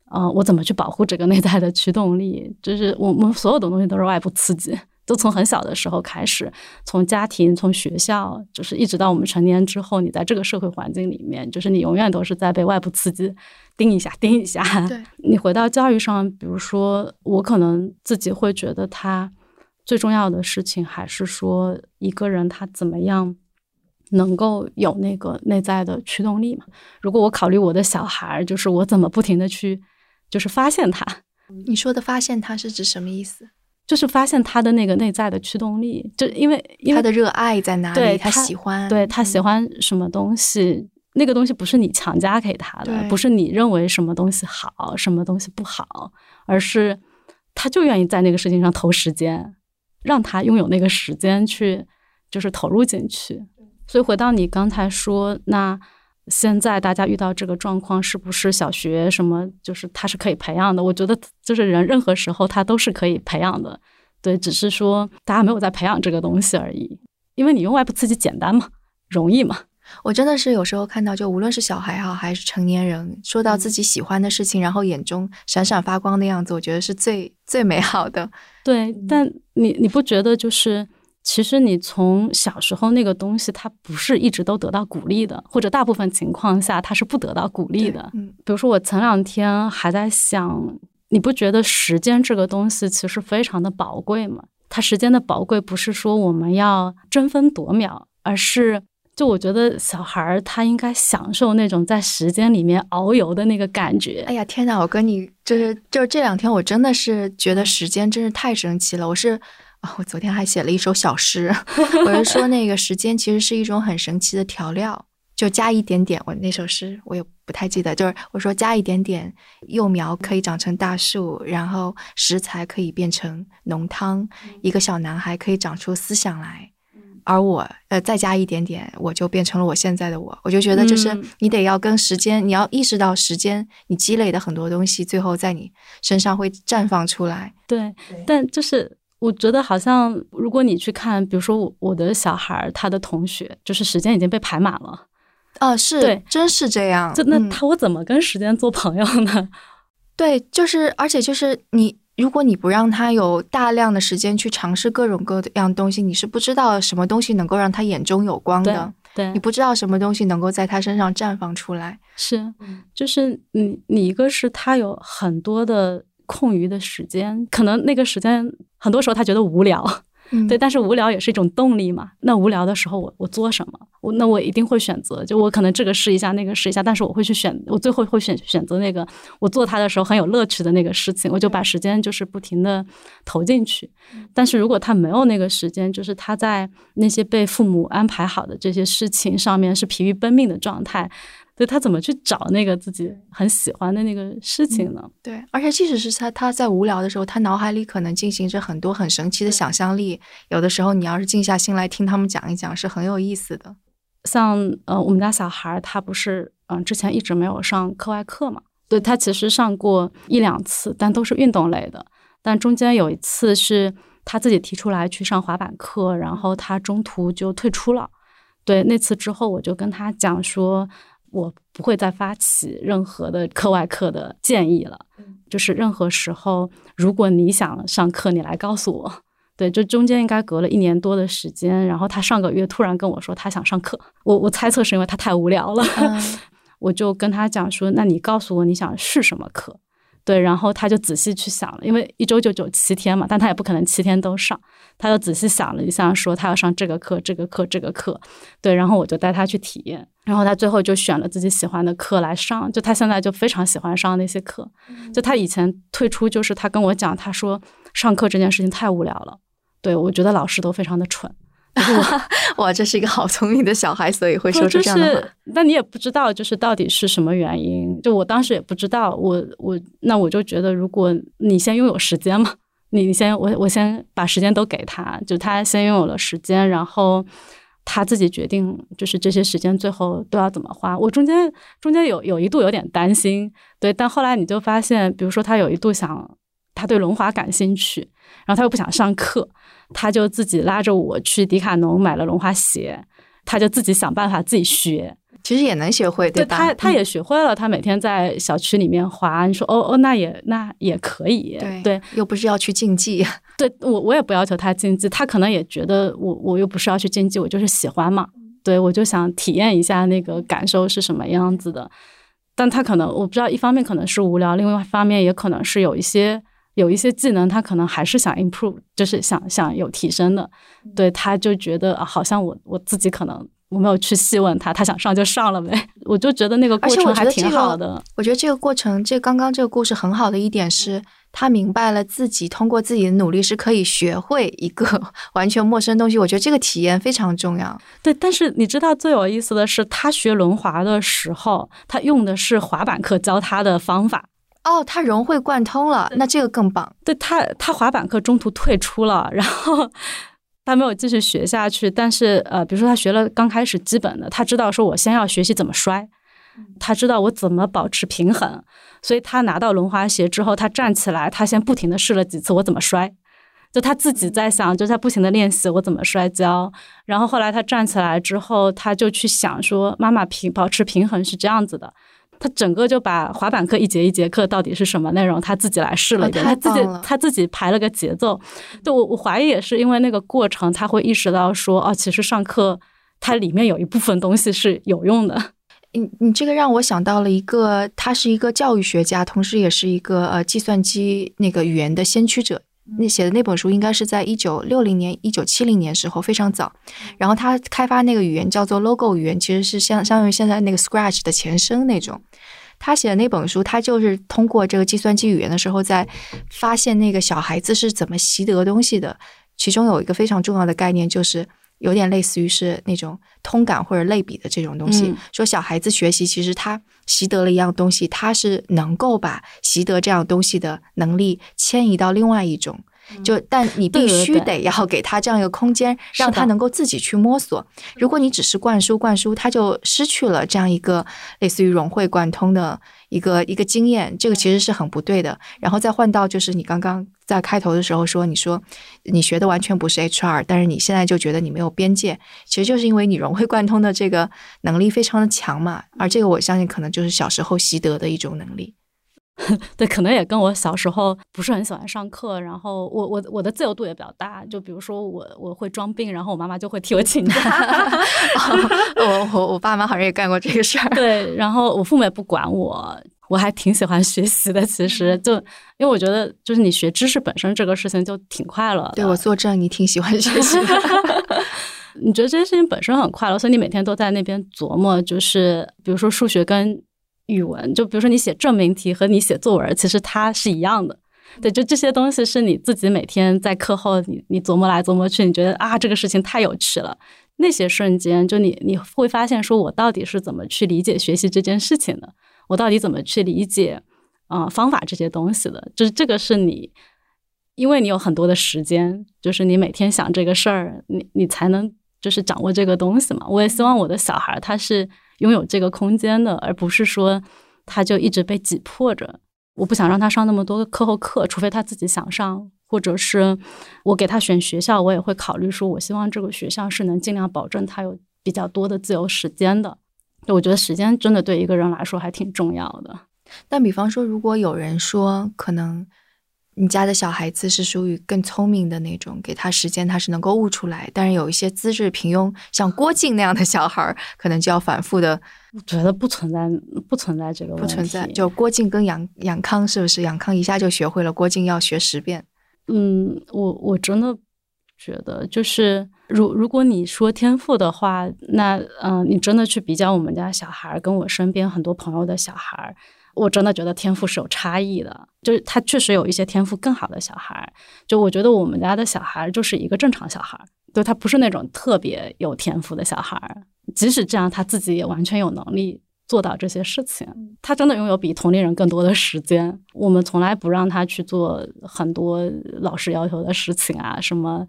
呃，我怎么去保护这个内在的驱动力？就是我们所有的东西都是外部刺激。都从很小的时候开始，从家庭、从学校，就是一直到我们成年之后，你在这个社会环境里面，就是你永远都是在被外部刺激盯一下、盯一下。对，你回到教育上，比如说，我可能自己会觉得，他最重要的事情还是说，一个人他怎么样能够有那个内在的驱动力嘛？如果我考虑我的小孩，就是我怎么不停的去，就是发现他。你说的发现他是指什么意思？就是发现他的那个内在的驱动力，就因为他的热爱在哪里，他喜欢，对他喜欢什么东西，那个东西不是你强加给他的，不是你认为什么东西好，什么东西不好，而是他就愿意在那个事情上投时间，让他拥有那个时间去，就是投入进去。所以回到你刚才说那。现在大家遇到这个状况，是不是小学什么就是他是可以培养的？我觉得就是人任何时候他都是可以培养的，对，只是说大家没有在培养这个东西而已。因为你用外部刺激简单嘛，容易嘛。我真的是有时候看到，就无论是小孩哈还是成年人，说到自己喜欢的事情，然后眼中闪闪发光的样子，我觉得是最最美好的。对，但你你不觉得就是？其实你从小时候那个东西，它不是一直都得到鼓励的，或者大部分情况下它是不得到鼓励的。嗯，比如说我前两天还在想，你不觉得时间这个东西其实非常的宝贵吗？它时间的宝贵不是说我们要争分夺秒，而是就我觉得小孩儿他应该享受那种在时间里面遨游的那个感觉。哎呀，天哪！我跟你就是就是这两天我真的是觉得时间真是太神奇了。我是。我昨天还写了一首小诗，我是说那个时间其实是一种很神奇的调料，就加一点点。我那首诗我也不太记得，就是我说加一点点幼苗可以长成大树，然后食材可以变成浓汤，一个小男孩可以长出思想来，而我呃再加一点点，我就变成了我现在的我。我就觉得就是你得要跟时间，你要意识到时间，你积累的很多东西，最后在你身上会绽放出来。对，但就是。我觉得好像，如果你去看，比如说我我的小孩，他的同学，就是时间已经被排满了。哦，是，对，真是这样。就那他，我怎么跟时间做朋友呢？对，就是，而且就是你，如果你不让他有大量的时间去尝试各种各样东西，你是不知道什么东西能够让他眼中有光的。对，你不知道什么东西能够在他身上绽放出来。是，就是你，你一个是他有很多的。空余的时间，可能那个时间很多时候他觉得无聊，对，但是无聊也是一种动力嘛。那无聊的时候，我我做什么？我那我一定会选择，就我可能这个试一下，那个试一下，但是我会去选，我最后会选选择那个我做它的时候很有乐趣的那个事情，我就把时间就是不停的投进去。但是如果他没有那个时间，就是他在那些被父母安排好的这些事情上面是疲于奔命的状态。对他怎么去找那个自己很喜欢的那个事情呢？对，而且即使是他他在无聊的时候，他脑海里可能进行着很多很神奇的想象力。有的时候，你要是静下心来听他们讲一讲，是很有意思的。像呃，我们家小孩他不是嗯，之前一直没有上课外课嘛？对他其实上过一两次，但都是运动类的。但中间有一次是他自己提出来去上滑板课，然后他中途就退出了。对，那次之后我就跟他讲说。我不会再发起任何的课外课的建议了。就是任何时候，如果你想上课，你来告诉我。对，就中间应该隔了一年多的时间，然后他上个月突然跟我说他想上课，我我猜测是因为他太无聊了，我就跟他讲说，那你告诉我你想试什么课？对，然后他就仔细去想了，因为一周就九七天嘛，但他也不可能七天都上，他就仔细想了一下，说他要上这个课、这个课、这个课。对，然后我就带他去体验，然后他最后就选了自己喜欢的课来上，就他现在就非常喜欢上那些课。就他以前退出，就是他跟我讲，他说上课这件事情太无聊了。对我觉得老师都非常的蠢。哇，这是一个好聪明的小孩，所以会说出这样的话。那你也不知道，就是到底是什么原因。就我当时也不知道，我我那我就觉得，如果你先拥有时间嘛，你先我我先把时间都给他，就他先拥有了时间，然后他自己决定，就是这些时间最后都要怎么花。我中间中间有有一度有点担心，对，但后来你就发现，比如说他有一度想，他对轮滑感兴趣，然后他又不想上课。他就自己拉着我去迪卡侬买了轮滑鞋，他就自己想办法自己学，其实也能学会，对吧？他他也学会了，他每天在小区里面滑。你说哦哦，那也那也可以，对，又不是要去竞技。对我我也不要求他竞技，他可能也觉得我我又不是要去竞技，我就是喜欢嘛。对我就想体验一下那个感受是什么样子的。但他可能我不知道，一方面可能是无聊，另外一方面也可能是有一些。有一些技能，他可能还是想 improve，就是想想有提升的，对，他就觉得好像我我自己可能我没有去细问他，他想上就上了呗，我就觉得那个过程还挺好的。我觉得这个过程，这刚刚这个故事很好的一点是，他明白了自己通过自己的努力是可以学会一个 完全陌生东西。我觉得这个体验非常重要。对，但是你知道最有意思的是，他学轮滑的时候，他用的是滑板课教他的方法。哦，他融会贯通了，那这个更棒。对他，他滑板课中途退出了，然后他没有继续学下去。但是，呃，比如说他学了刚开始基本的，他知道说我先要学习怎么摔，他知道我怎么保持平衡。所以他拿到轮滑鞋之后，他站起来，他先不停的试了几次我怎么摔，就他自己在想，就在不停的练习我怎么摔跤。然后后来他站起来之后，他就去想说，妈妈平保持平衡是这样子的。他整个就把滑板课一节一节课到底是什么内容，他自己来试了一遍，他自己他自己排了个节奏。对我我怀疑也是因为那个过程，他会意识到说，哦，其实上课它里面有一部分东西是有用的。你你这个让我想到了一个，他是一个教育学家，同时也是一个呃计算机那个语言的先驱者。那写的那本书应该是在一九六零年、一九七零年时候非常早，然后他开发那个语言叫做 Logo 语言，其实是相相当于现在那个 Scratch 的前身那种。他写的那本书，他就是通过这个计算机语言的时候，在发现那个小孩子是怎么习得东西的。其中有一个非常重要的概念，就是有点类似于是那种通感或者类比的这种东西。说小孩子学习，其实他习得了一样东西，他是能够把习得这样东西的能力迁移到另外一种。就，但你必须得要给他这样一个空间，让他能够自己去摸索。如果你只是灌输灌输，他就失去了这样一个类似于融会贯通的一个一个经验，这个其实是很不对的。然后再换到就是你刚刚在开头的时候说，你说你学的完全不是 HR，但是你现在就觉得你没有边界，其实就是因为你融会贯通的这个能力非常的强嘛。而这个我相信可能就是小时候习得的一种能力。对，可能也跟我小时候不是很喜欢上课，然后我我我的自由度也比较大，就比如说我我会装病，然后我妈妈就会替我请假。我我我爸妈好像也干过这个事儿。对，然后我父母也不管我，我还挺喜欢学习的。其实就因为我觉得，就是你学知识本身这个事情就挺快乐。对我作证，你挺喜欢学习的。你觉得这件事情本身很快乐，所以你每天都在那边琢磨，就是比如说数学跟。语文就比如说你写证明题和你写作文，其实它是一样的。对，就这些东西是你自己每天在课后你你琢磨来琢磨去，你觉得啊这个事情太有趣了。那些瞬间，就你你会发现，说我到底是怎么去理解学习这件事情的？我到底怎么去理解啊方法这些东西的？就是这个是你，因为你有很多的时间，就是你每天想这个事儿，你你才能就是掌握这个东西嘛。我也希望我的小孩他是。拥有这个空间的，而不是说他就一直被挤迫着。我不想让他上那么多的课后课，除非他自己想上，或者是我给他选学校，我也会考虑说，我希望这个学校是能尽量保证他有比较多的自由时间的。我觉得时间真的对一个人来说还挺重要的。但比方说，如果有人说，可能你家的小孩子是属于更聪明的那种，给他时间他是能够悟出来，但是有一些资质平庸，像郭靖那样的小孩儿，可能就要反复的。我觉得不存在，不存在这个问题。不存在，就郭靖跟杨杨康是不是？杨康一下就学会了，郭靖要学十遍。嗯，我我真的觉得，就是如如果你说天赋的话，那嗯，你真的去比较我们家小孩跟我身边很多朋友的小孩。我真的觉得天赋是有差异的，就是他确实有一些天赋更好的小孩。就我觉得我们家的小孩就是一个正常小孩，对他不是那种特别有天赋的小孩。即使这样，他自己也完全有能力做到这些事情。他真的拥有比同龄人更多的时间。我们从来不让他去做很多老师要求的事情啊，什么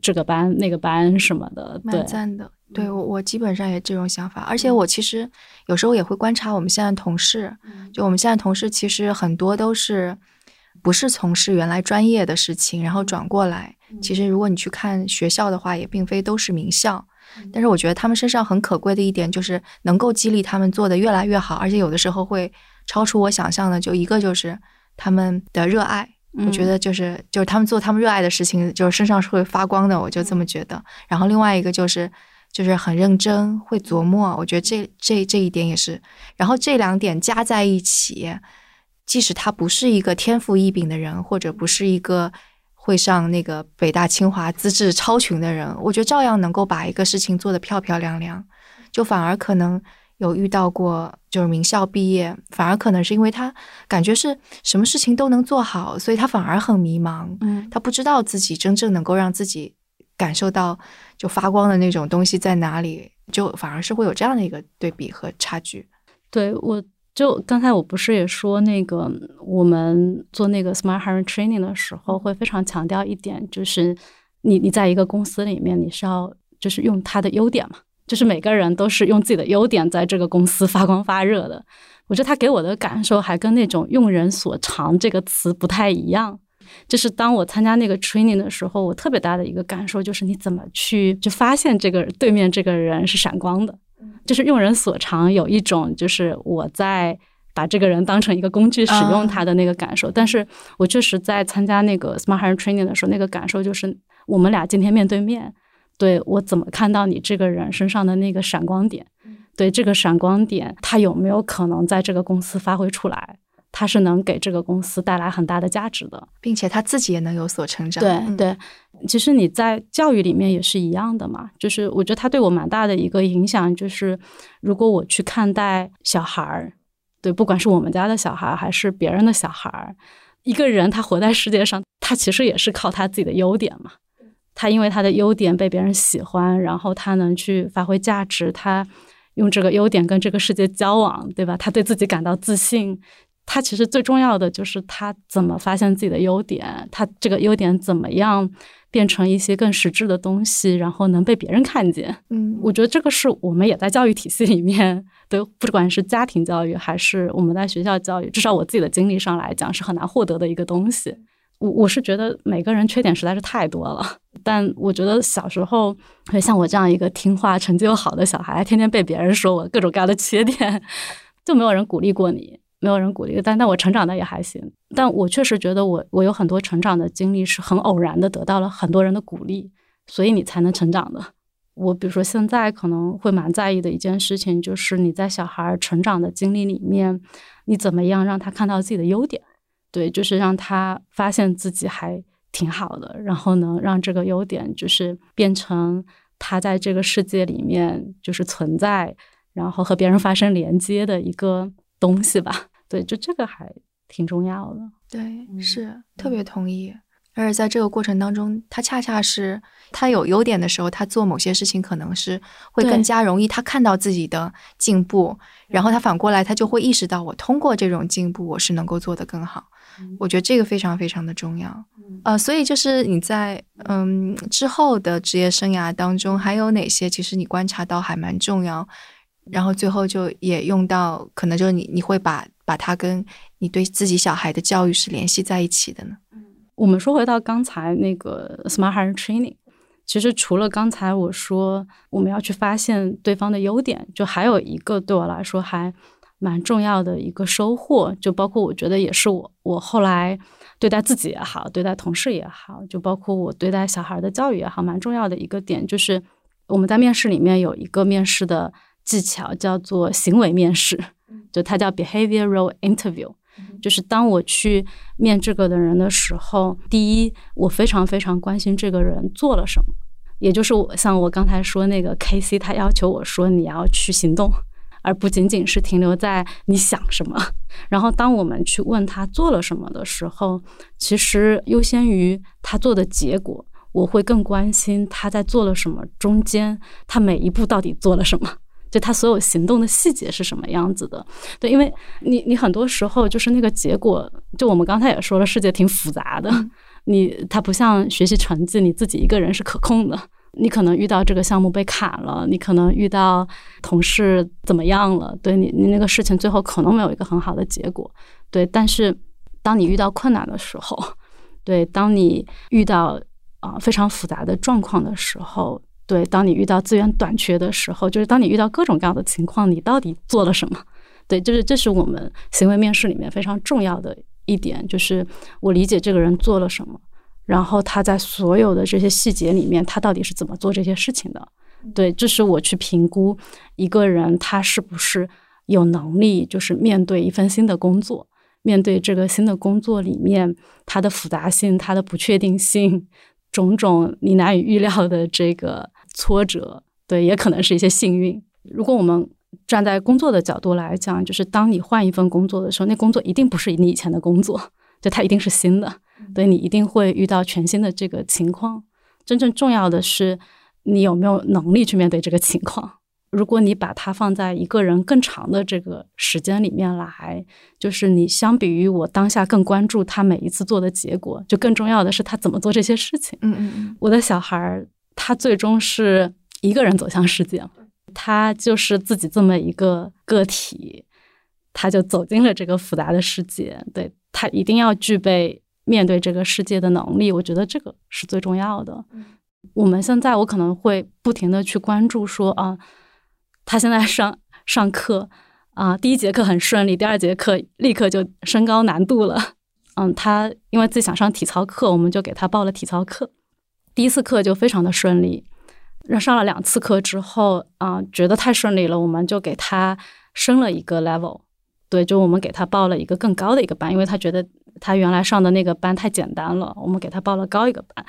这个班那个班什么的。蛮赞的。对我，我基本上也这种想法，而且我其实有时候也会观察我们现在同事，就我们现在同事其实很多都是不是从事原来专业的事情，然后转过来。其实如果你去看学校的话，也并非都是名校，但是我觉得他们身上很可贵的一点就是能够激励他们做的越来越好，而且有的时候会超出我想象的。就一个就是他们的热爱，我觉得就是就是他们做他们热爱的事情，就是身上是会发光的，我就这么觉得。然后另外一个就是。就是很认真，会琢磨。我觉得这这这一点也是。然后这两点加在一起，即使他不是一个天赋异禀的人，或者不是一个会上那个北大清华资质超群的人，我觉得照样能够把一个事情做得漂漂亮亮。就反而可能有遇到过，就是名校毕业，反而可能是因为他感觉是什么事情都能做好，所以他反而很迷茫。嗯，他不知道自己真正能够让自己。感受到就发光的那种东西在哪里，就反而是会有这样的一个对比和差距。对，我就刚才我不是也说那个我们做那个 smart hiring training 的时候，会非常强调一点，就是你你在一个公司里面，你是要就是用他的优点嘛，就是每个人都是用自己的优点在这个公司发光发热的。我觉得他给我的感受还跟那种用人所长这个词不太一样。就是当我参加那个 training 的时候，我特别大的一个感受就是，你怎么去就发现这个对面这个人是闪光的，就是用人所长，有一种就是我在把这个人当成一个工具使用他的那个感受。但是我确实在参加那个 smart training 的时候，那个感受就是，我们俩今天面对面，对我怎么看到你这个人身上的那个闪光点，对这个闪光点，他有没有可能在这个公司发挥出来？他是能给这个公司带来很大的价值的，并且他自己也能有所成长。对对，其实你在教育里面也是一样的嘛。就是我觉得他对我蛮大的一个影响，就是如果我去看待小孩儿，对，不管是我们家的小孩还是别人的小孩儿，一个人他活在世界上，他其实也是靠他自己的优点嘛。他因为他的优点被别人喜欢，然后他能去发挥价值，他用这个优点跟这个世界交往，对吧？他对自己感到自信。他其实最重要的就是他怎么发现自己的优点，他这个优点怎么样变成一些更实质的东西，然后能被别人看见。嗯，我觉得这个是我们也在教育体系里面，对，不管是家庭教育还是我们在学校教育，至少我自己的经历上来讲是很难获得的一个东西。我我是觉得每个人缺点实在是太多了，但我觉得小时候像我这样一个听话、成绩又好的小孩，天天被别人说我各种各样的缺点，就没有人鼓励过你。没有人鼓励，但但我成长的也还行。但我确实觉得我我有很多成长的经历是很偶然的，得到了很多人的鼓励，所以你才能成长的。我比如说现在可能会蛮在意的一件事情，就是你在小孩成长的经历里面，你怎么样让他看到自己的优点？对，就是让他发现自己还挺好的，然后呢，让这个优点就是变成他在这个世界里面就是存在，然后和别人发生连接的一个东西吧。对，就这个还挺重要的。对，是特别同意。而且在这个过程当中，他恰恰是他有优点的时候，他做某些事情可能是会更加容易。他看到自己的进步，然后他反过来，他就会意识到，我通过这种进步，我是能够做得更好。我觉得这个非常非常的重要。呃，所以就是你在嗯之后的职业生涯当中，还有哪些其实你观察到还蛮重要？然后最后就也用到，可能就是你你会把把它跟你对自己小孩的教育是联系在一起的呢。我们说回到刚才那个 smart hire training，其实除了刚才我说我们要去发现对方的优点，就还有一个对我来说还蛮重要的一个收获，就包括我觉得也是我我后来对待自己也好，对待同事也好，就包括我对待小孩的教育也好，蛮重要的一个点就是我们在面试里面有一个面试的技巧叫做行为面试，就它叫 behavioral interview。就是当我去面这个的人的时候，第一，我非常非常关心这个人做了什么，也就是我像我刚才说那个 K C，他要求我说你要去行动，而不仅仅是停留在你想什么。然后当我们去问他做了什么的时候，其实优先于他做的结果，我会更关心他在做了什么中间，他每一步到底做了什么。就他所有行动的细节是什么样子的？对，因为你你很多时候就是那个结果，就我们刚才也说了，世界挺复杂的。你它不像学习成绩，你自己一个人是可控的。你可能遇到这个项目被卡了，你可能遇到同事怎么样了，对你你那个事情最后可能没有一个很好的结果。对，但是当你遇到困难的时候，对，当你遇到啊非常复杂的状况的时候。对，当你遇到资源短缺的时候，就是当你遇到各种各样的情况，你到底做了什么？对，就是这是我们行为面试里面非常重要的一点，就是我理解这个人做了什么，然后他在所有的这些细节里面，他到底是怎么做这些事情的？对，这是我去评估一个人他是不是有能力，就是面对一份新的工作，面对这个新的工作里面它的复杂性、它的不确定性，种种你难以预料的这个。挫折，对，也可能是一些幸运。如果我们站在工作的角度来讲，就是当你换一份工作的时候，那工作一定不是你以前的工作，就它一定是新的，对你一定会遇到全新的这个情况。真正重要的是，你有没有能力去面对这个情况。如果你把它放在一个人更长的这个时间里面来，就是你相比于我当下更关注他每一次做的结果，就更重要的是他怎么做这些事情。嗯嗯嗯，我的小孩儿。他最终是一个人走向世界，他就是自己这么一个个体，他就走进了这个复杂的世界。对他一定要具备面对这个世界的能力，我觉得这个是最重要的。我们现在我可能会不停的去关注说啊，他现在上上课啊，第一节课很顺利，第二节课立刻就升高难度了。嗯，他因为自己想上体操课，我们就给他报了体操课。第一次课就非常的顺利，上了两次课之后啊，觉得太顺利了，我们就给他升了一个 level，对，就我们给他报了一个更高的一个班，因为他觉得他原来上的那个班太简单了，我们给他报了高一个班。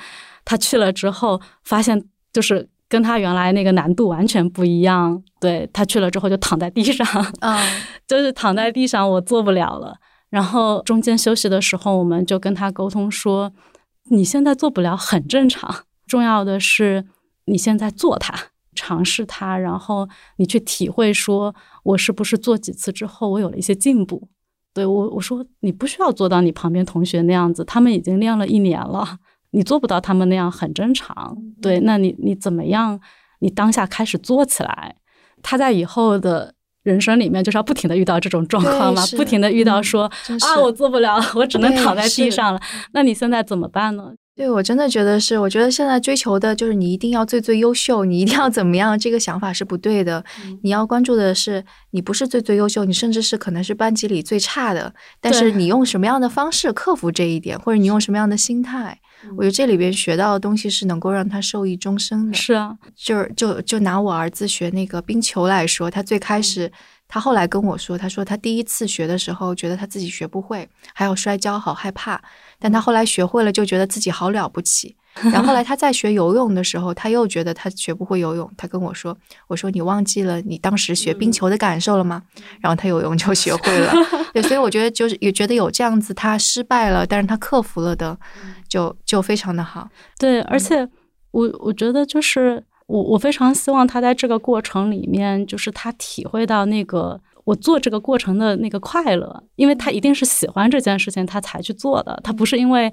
他去了之后，发现就是跟他原来那个难度完全不一样，对他去了之后就躺在地上，啊，就是躺在地上，我做不了了。然后中间休息的时候，我们就跟他沟通说。你现在做不了很正常，重要的是你现在做它，尝试它，然后你去体会，说我是不是做几次之后我有了一些进步？对我我说你不需要做到你旁边同学那样子，他们已经练了一年了，你做不到他们那样很正常。对，那你你怎么样？你当下开始做起来，他在以后的。人生里面就是要不停的遇到这种状况嘛，不停的遇到说啊，我做不了，我只能躺在地上了。那你现在怎么办呢？对我真的觉得是，我觉得现在追求的就是你一定要最最优秀，你一定要怎么样？这个想法是不对的。你要关注的是，你不是最最优秀，你甚至是可能是班级里最差的。但是你用什么样的方式克服这一点，或者你用什么样的心态？我觉得这里边学到的东西是能够让他受益终生的。是啊，就是就就拿我儿子学那个冰球来说，他最开始，他后来跟我说，他说他第一次学的时候，觉得他自己学不会，还有摔跤，好害怕。但他后来学会了，就觉得自己好了不起。然后后来他在学游泳的时候，他又觉得他学不会游泳。他跟我说：“我说你忘记了你当时学冰球的感受了吗？”然后他游泳就学会了。对，所以我觉得就是也觉得有这样子，他失败了，但是他克服了的，就就非常的好。对，而且我我觉得就是我我非常希望他在这个过程里面，就是他体会到那个我做这个过程的那个快乐，因为他一定是喜欢这件事情，他才去做的，他不是因为。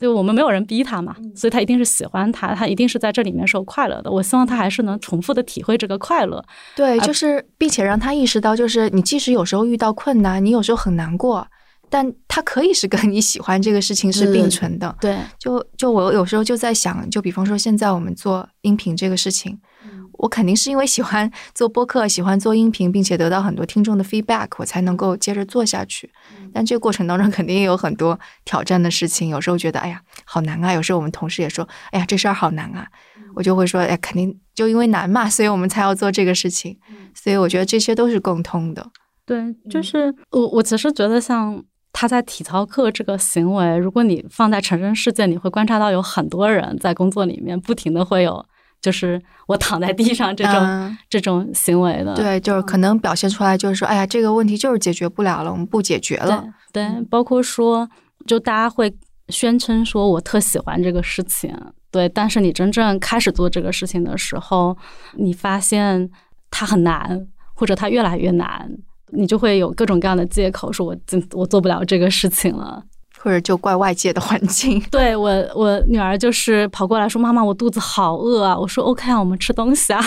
就我们没有人逼他嘛，所以他一定是喜欢他，他一定是在这里面受快乐的。我希望他还是能重复的体会这个快乐。对，就是并且让他意识到，就是你即使有时候遇到困难，你有时候很难过，但它可以是跟你喜欢这个事情是并存的。对，就就我有时候就在想，就比方说现在我们做音频这个事情，我肯定是因为喜欢做播客，喜欢做音频，并且得到很多听众的 feedback，我才能够接着做下去。但这个过程当中肯定也有很多挑战的事情，有时候觉得哎呀好难啊，有时候我们同事也说哎呀这事儿好难啊，我就会说哎肯定就因为难嘛，所以我们才要做这个事情。所以我觉得这些都是共通的。对，就是我我其实觉得像他在体操课这个行为，如果你放在成人世界，你会观察到有很多人在工作里面不停的会有，就是我躺在地上这种 这种行为的。对，就是可能表现出来就是说，哎呀，这个问题就是解决不了了，我们不解决了。对，包括说，就大家会宣称说我特喜欢这个事情，对，但是你真正开始做这个事情的时候，你发现它很难，或者它越来越难。你就会有各种各样的借口，说我真我做不了这个事情了，或者就怪外界的环境。对我，我女儿就是跑过来说：“妈妈，我肚子好饿啊！”我说：“OK 啊，我们吃东西啊。”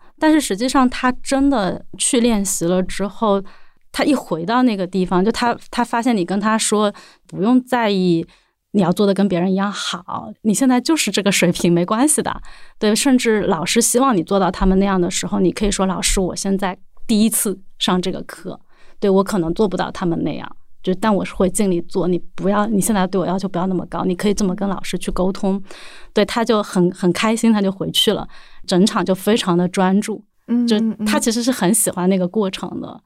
但是实际上，她真的去练习了之后，她一回到那个地方，就她她发现你跟她说不用在意你要做的跟别人一样好，你现在就是这个水平没关系的。对，甚至老师希望你做到他们那样的时候，你可以说：“老师，我现在。”第一次上这个课，对我可能做不到他们那样，就但我是会尽力做。你不要，你现在对我要求不要那么高，你可以这么跟老师去沟通。对，他就很很开心，他就回去了，整场就非常的专注。嗯，就他其实是很喜欢那个过程的。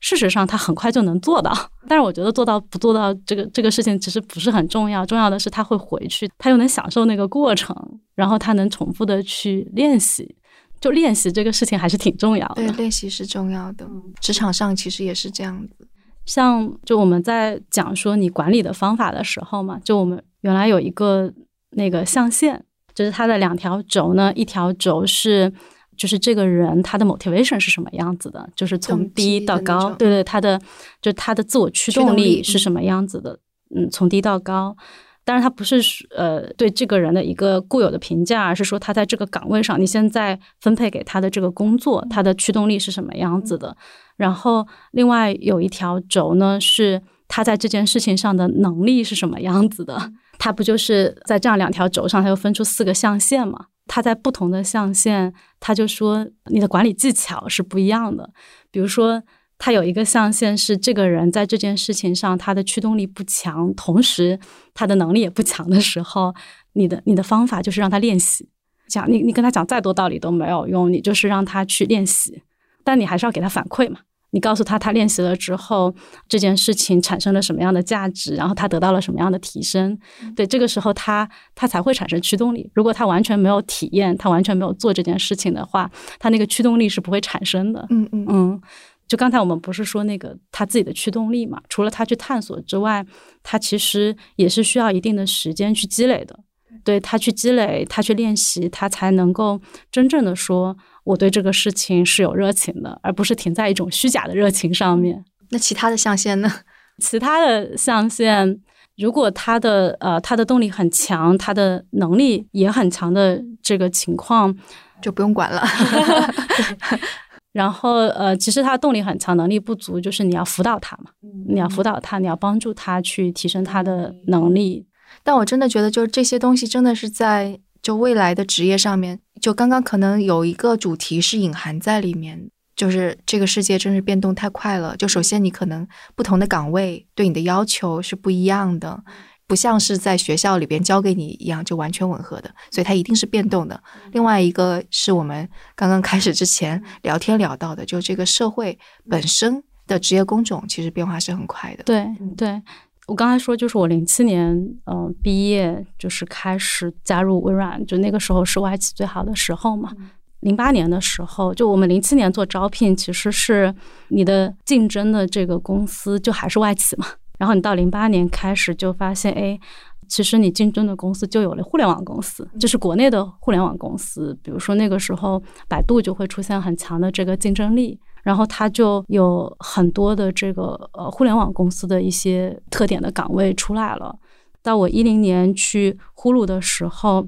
事实上，他很快就能做到。但是我觉得做到不做到这个这个事情其实不是很重要，重要的是他会回去，他又能享受那个过程，然后他能重复的去练习。就练习这个事情还是挺重要的，对，练习是重要的。职场上其实也是这样子。像就我们在讲说你管理的方法的时候嘛，就我们原来有一个那个象限，就是它的两条轴呢，一条轴是就是这个人他的 motivation 是什么样子的，就是从低到高，对对，他的就他的自我驱动力是什么样子的，嗯，从低到高。但是他不是呃对这个人的一个固有的评价，而是说他在这个岗位上，你现在分配给他的这个工作，他的驱动力是什么样子的。然后另外有一条轴呢，是他在这件事情上的能力是什么样子的。他不就是在这样两条轴上，他又分出四个象限嘛？他在不同的象限，他就说你的管理技巧是不一样的。比如说。他有一个象限是这个人在这件事情上他的驱动力不强，同时他的能力也不强的时候，你的你的方法就是让他练习，讲你你跟他讲再多道理都没有用，你就是让他去练习，但你还是要给他反馈嘛，你告诉他他练习了之后这件事情产生了什么样的价值，然后他得到了什么样的提升，对这个时候他他才会产生驱动力。如果他完全没有体验，他完全没有做这件事情的话，他那个驱动力是不会产生的。嗯嗯嗯。就刚才我们不是说那个他自己的驱动力嘛？除了他去探索之外，他其实也是需要一定的时间去积累的。对他去积累，他去练习，他才能够真正的说我对这个事情是有热情的，而不是停在一种虚假的热情上面。那其他的象限呢？其他的象限，如果他的呃他的动力很强，他的能力也很强的这个情况，就不用管了。然后，呃，其实他动力很强，能力不足，就是你要辅导他嘛，你要辅导他，你要帮助他去提升他的能力。但我真的觉得，就是这些东西真的是在就未来的职业上面，就刚刚可能有一个主题是隐含在里面，就是这个世界真是变动太快了。就首先你可能不同的岗位对你的要求是不一样的。不像是在学校里边教给你一样就完全吻合的，所以它一定是变动的。另外一个是我们刚刚开始之前聊天聊到的，就这个社会本身的职业工种其实变化是很快的。对，对我刚才说就是我零七年嗯毕业，就是开始加入微软，就那个时候是外企最好的时候嘛。零八年的时候，就我们零七年做招聘，其实是你的竞争的这个公司就还是外企嘛。然后你到零八年开始就发现，哎，其实你竞争的公司就有了互联网公司，就是国内的互联网公司。比如说那个时候，百度就会出现很强的这个竞争力，然后它就有很多的这个呃互联网公司的一些特点的岗位出来了。到我一零年去呼噜的时候，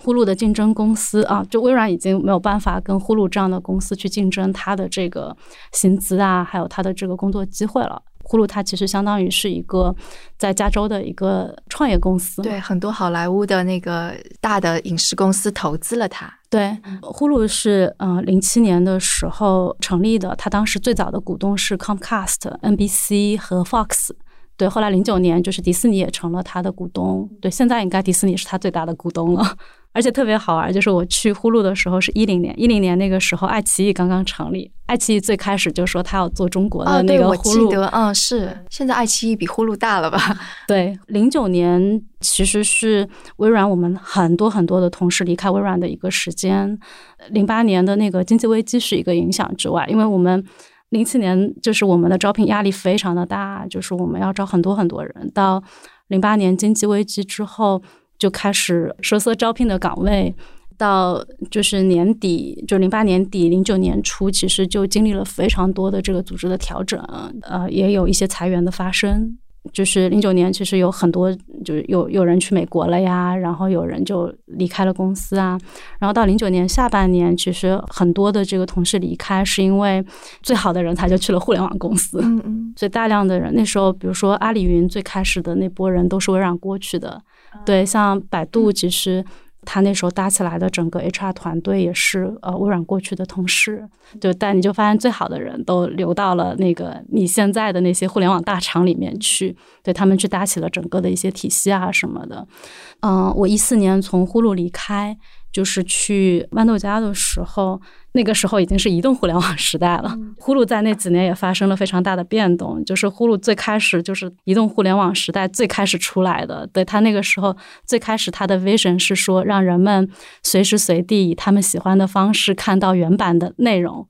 呼噜的竞争公司啊，就微软已经没有办法跟呼噜这样的公司去竞争它的这个薪资啊，还有它的这个工作机会了。呼噜它其实相当于是一个在加州的一个创业公司，对，很多好莱坞的那个大的影视公司投资了它。对，呼噜是嗯零七年的时候成立的，它当时最早的股东是 Comcast、NBC 和 Fox。对，后来零九年就是迪士尼也成了他的股东。对，现在应该迪士尼是他最大的股东了。而且特别好玩，就是我去呼噜的时候是一零年，一零年那个时候爱奇艺刚刚成立，爱奇艺最开始就说他要做中国的那个呼噜。嗯，是。现在爱奇艺比呼噜大了吧？对，零九年其实是微软我们很多很多的同事离开微软的一个时间。零八年的那个经济危机是一个影响之外，因为我们。零七年就是我们的招聘压力非常的大，就是我们要招很多很多人。到零八年经济危机之后，就开始收缩招聘的岗位。到就是年底，就零八年底、零九年初，其实就经历了非常多的这个组织的调整，呃，也有一些裁员的发生。就是零九年，其实有很多，就是有有人去美国了呀，然后有人就离开了公司啊。然后到零九年下半年，其实很多的这个同事离开，是因为最好的人才就去了互联网公司。嗯嗯。所以大量的人，那时候比如说阿里云最开始的那波人都是微软过去的。对，像百度其实。他那时候搭起来的整个 HR 团队也是呃微软过去的同事，就但你就发现最好的人都流到了那个你现在的那些互联网大厂里面去，对他们去搭起了整个的一些体系啊什么的。嗯，我一四年从呼噜离开。就是去豌豆荚的时候，那个时候已经是移动互联网时代了。呼噜在那几年也发生了非常大的变动。就是呼噜最开始就是移动互联网时代最开始出来的，对他那个时候最开始他的 vision 是说让人们随时随地以他们喜欢的方式看到原版的内容。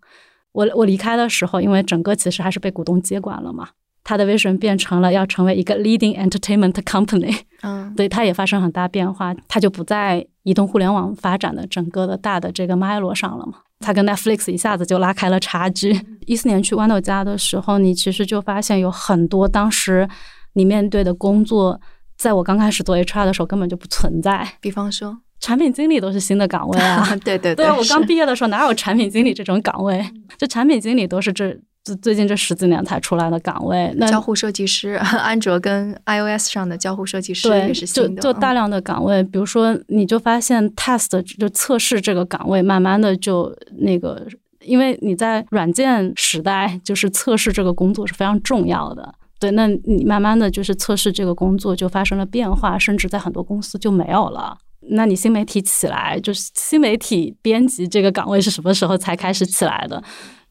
我我离开的时候，因为整个其实还是被股东接管了嘛。他的 vision 变成了要成为一个 leading entertainment company，嗯，对，他也发生很大变化，他就不在移动互联网发展的整个的大的这个脉络上了嘛，他跟 Netflix 一下子就拉开了差距。一四年去豌豆荚的时候，你其实就发现有很多当时你面对的工作，在我刚开始做 HR 的时候根本就不存在，比方说产品经理都是新的岗位啊，对对对，我刚毕业的时候哪有产品经理这种岗位？就产品经理都是这。最最近这十几年才出来的岗位，那交互设计师，安卓跟 iOS 上的交互设计师也是新的。就就大量的岗位，比如说，你就发现 test 就测试这个岗位，慢慢的就那个，因为你在软件时代，就是测试这个工作是非常重要的。对，那你慢慢的就是测试这个工作就发生了变化，甚至在很多公司就没有了。那你新媒体起来，就是新媒体编辑这个岗位是什么时候才开始起来的？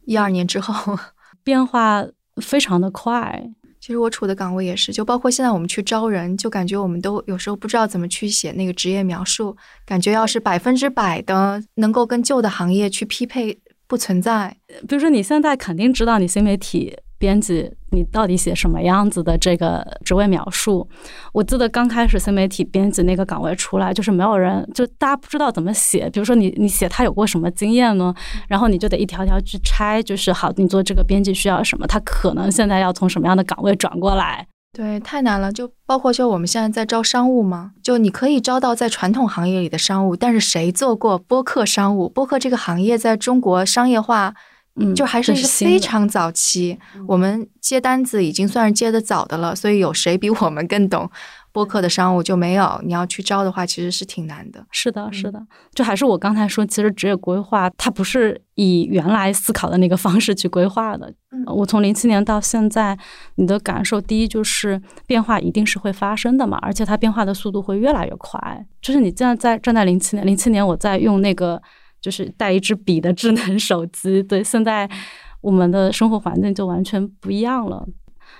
一二年之后。变化非常的快，其实我处的岗位也是，就包括现在我们去招人，就感觉我们都有时候不知道怎么去写那个职业描述，感觉要是百分之百的能够跟旧的行业去匹配，不存在。比如说你现在肯定知道你新媒体。编辑，你到底写什么样子的这个职位描述？我记得刚开始新媒体编辑那个岗位出来，就是没有人，就大家不知道怎么写。比如说你，你写他有过什么经验呢？然后你就得一条条去拆，就是好，你做这个编辑需要什么？他可能现在要从什么样的岗位转过来？对，太难了。就包括说我们现在在招商务嘛，就你可以招到在传统行业里的商务，但是谁做过播客商务？播客这个行业在中国商业化。嗯，就还是一个非常早期，我们接单子已经算是接的早的了，所以有谁比我们更懂播客的商务就没有。你要去招的话，其实是挺难的。是的，是的，就还是我刚才说，其实职业规划它不是以原来思考的那个方式去规划的。我从零七年到现在，你的感受，第一就是变化一定是会发生的嘛，而且它变化的速度会越来越快。就是你现在在站在零七年，零七年我在用那个。就是带一支笔的智能手机，对，现在我们的生活环境就完全不一样了。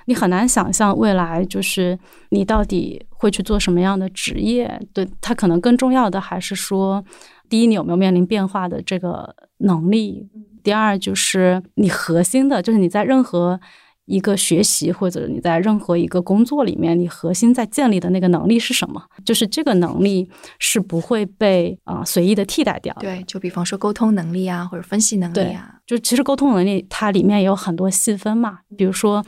你很难想象未来，就是你到底会去做什么样的职业。对它可能更重要的还是说，第一，你有没有面临变化的这个能力；第二，就是你核心的，就是你在任何。一个学习或者你在任何一个工作里面，你核心在建立的那个能力是什么？就是这个能力是不会被啊随意的替代掉。对，就比方说沟通能力啊，或者分析能力啊。就其实沟通能力它里面有很多细分嘛，比如说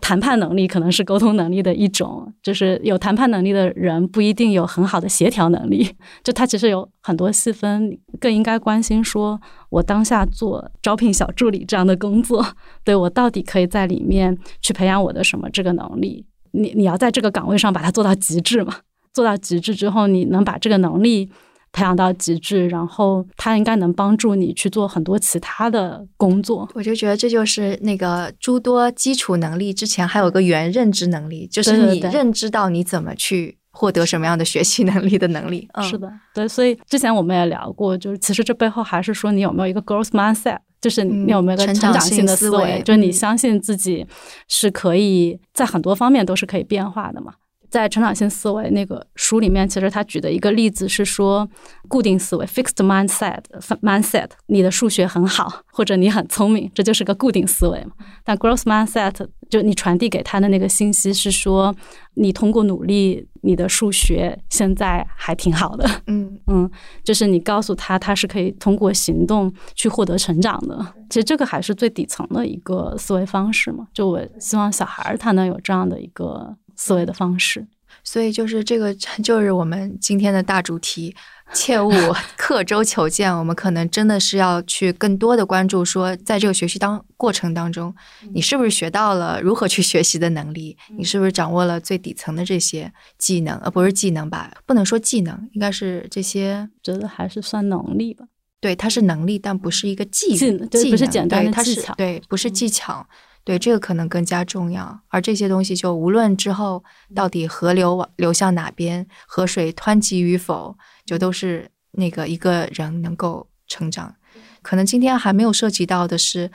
谈判能力可能是沟通能力的一种，就是有谈判能力的人不一定有很好的协调能力。就他其实有很多细分，更应该关心说，我当下做招聘小助理这样的工作，对我到底可以在里面去培养我的什么这个能力？你你要在这个岗位上把它做到极致嘛？做到极致之后，你能把这个能力培养到极致，然后它应该能帮助你去做很多其他的工作。我就觉得这就是那个诸多基础能力之前还有个原认知能力，就是你认知到你怎么去。获得什么样的学习能力的能力？是的，对，所以之前我们也聊过，就是其实这背后还是说你有没有一个 growth mindset，就是你有没有一个成长性的思维，就是你相信自己是可以在很多方面都是可以变化的嘛。在成长性思维那个书里面，其实他举的一个例子是说，固定思维 （fixed mindset），mindset，你的数学很好，或者你很聪明，这就是个固定思维嘛。但 growth mindset 就你传递给他的那个信息是说，你通过努力，你的数学现在还挺好的。嗯 嗯，就是你告诉他，他是可以通过行动去获得成长的。其实这个还是最底层的一个思维方式嘛。就我希望小孩他能有这样的一个。思维的方式，所以就是这个，就是我们今天的大主题，切勿 刻舟求剑。我们可能真的是要去更多的关注，说在这个学习当过程当中，你是不是学到了如何去学习的能力？你是不是掌握了最底层的这些技能？呃，不是技能吧？不能说技能，应该是这些，觉得还是算能力吧。对，它是能力，但不是一个技技能，不是简单的技巧，对，不是技巧。对这个可能更加重要，而这些东西就无论之后到底河流往流向哪边，河水湍急与否，就都是那个一个人能够成长。可能今天还没有涉及到的是。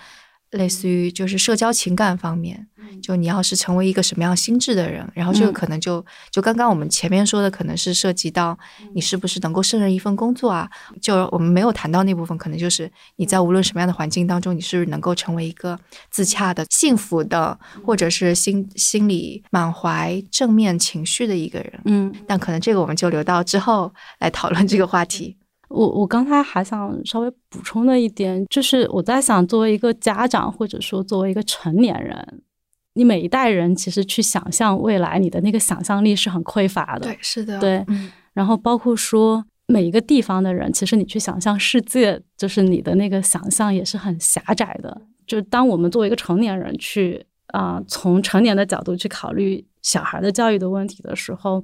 类似于就是社交情感方面，就你要是成为一个什么样心智的人，然后这个可能就就刚刚我们前面说的，可能是涉及到你是不是能够胜任一份工作啊？就我们没有谈到那部分，可能就是你在无论什么样的环境当中，你是不是能够成为一个自洽的、幸福的，或者是心心里满怀正面情绪的一个人？嗯，但可能这个我们就留到之后来讨论这个话题。我我刚才还想稍微补充的一点，就是我在想，作为一个家长，或者说作为一个成年人，你每一代人其实去想象未来，你的那个想象力是很匮乏的。对，是的。对，然后包括说每一个地方的人，其实你去想象世界，就是你的那个想象也是很狭窄的。就是当我们作为一个成年人去啊，从成年的角度去考虑小孩的教育的问题的时候，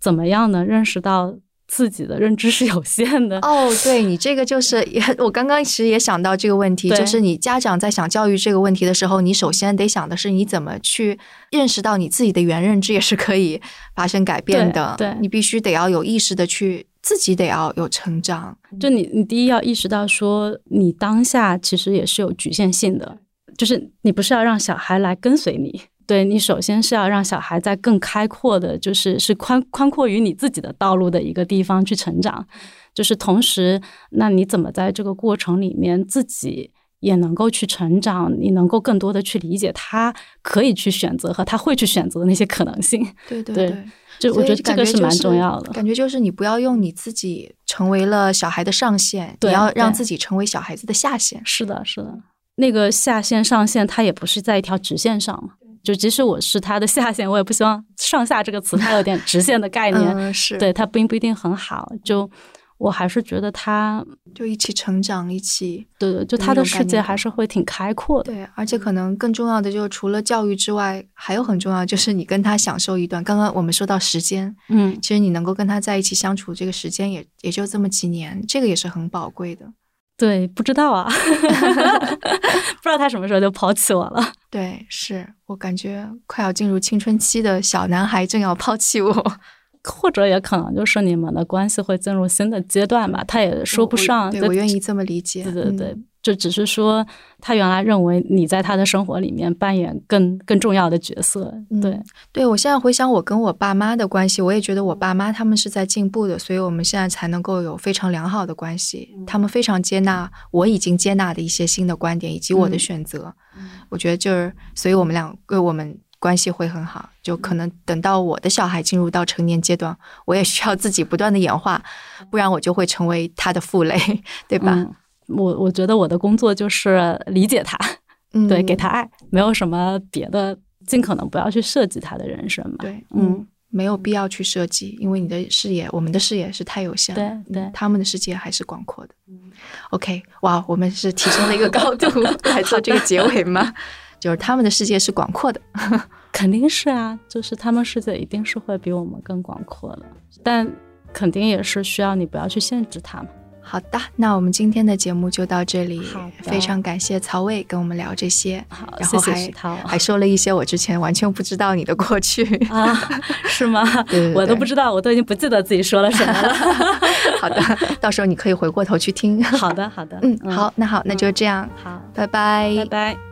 怎么样能认识到？自己的认知是有限的。哦，对你这个就是也，我刚刚其实也想到这个问题，就是你家长在想教育这个问题的时候，你首先得想的是你怎么去认识到你自己的原认知也是可以发生改变的，对你必须得要有意识的去自己得要有成长，就你你第一要意识到说你当下其实也是有局限性的，就是你不是要让小孩来跟随你。对你首先是要让小孩在更开阔的，就是是宽宽阔于你自己的道路的一个地方去成长，就是同时，那你怎么在这个过程里面自己也能够去成长？你能够更多的去理解他可以去选择和他会去选择的那些可能性。对对对，就我觉得这个是蛮重要的。感觉就是你不要用你自己成为了小孩的上限，你要让自己成为小孩子的下限。是的，是的，那个下限上限，它也不是在一条直线上嘛。就即使我是他的下线，我也不希望上下这个词它有点直线的概念，是对它并不一定很好。就我还是觉得他就一起成长，一起对对，就他的世界还是会挺开阔的。对，而且可能更重要的就是除了教育之外，还有很重要就是你跟他享受一段。刚刚我们说到时间，嗯，其实你能够跟他在一起相处这个时间也也就这么几年，这个也是很宝贵的。对，不知道啊，不知道他什么时候就抛弃我了。对，是我感觉快要进入青春期的小男孩正要抛弃我，或者也可能就是你们的关系会进入新的阶段吧，他也说不上。对我愿意这么理解。对对对。就只是说，他原来认为你在他的生活里面扮演更更重要的角色。对，对我现在回想我跟我爸妈的关系，我也觉得我爸妈他们是在进步的，所以我们现在才能够有非常良好的关系。他们非常接纳我已经接纳的一些新的观点以及我的选择。我觉得就是，所以我们两个我们关系会很好。就可能等到我的小孩进入到成年阶段，我也需要自己不断的演化，不然我就会成为他的负累，对吧？我我觉得我的工作就是理解他，对，给他爱，没有什么别的，尽可能不要去设计他的人生嘛。对，嗯，没有必要去设计，因为你的视野，我们的视野是太有限了，对对他们的世界还是广阔的。OK，哇，我们是提升了一个高度 来做这个结尾吗？就是他们的世界是广阔的，肯定是啊，就是他们世界一定是会比我们更广阔的，但肯定也是需要你不要去限制他们。好的，那我们今天的节目就到这里非常感谢曹魏跟我们聊这些，好，然后还谢涛还说了一些我之前完全不知道你的过去。啊，是吗？对对我都不知道，我都已经不记得自己说了什么了。好的，到时候你可以回过头去听。好的，好的，嗯，好，那好，那就这样，好，拜拜，拜拜。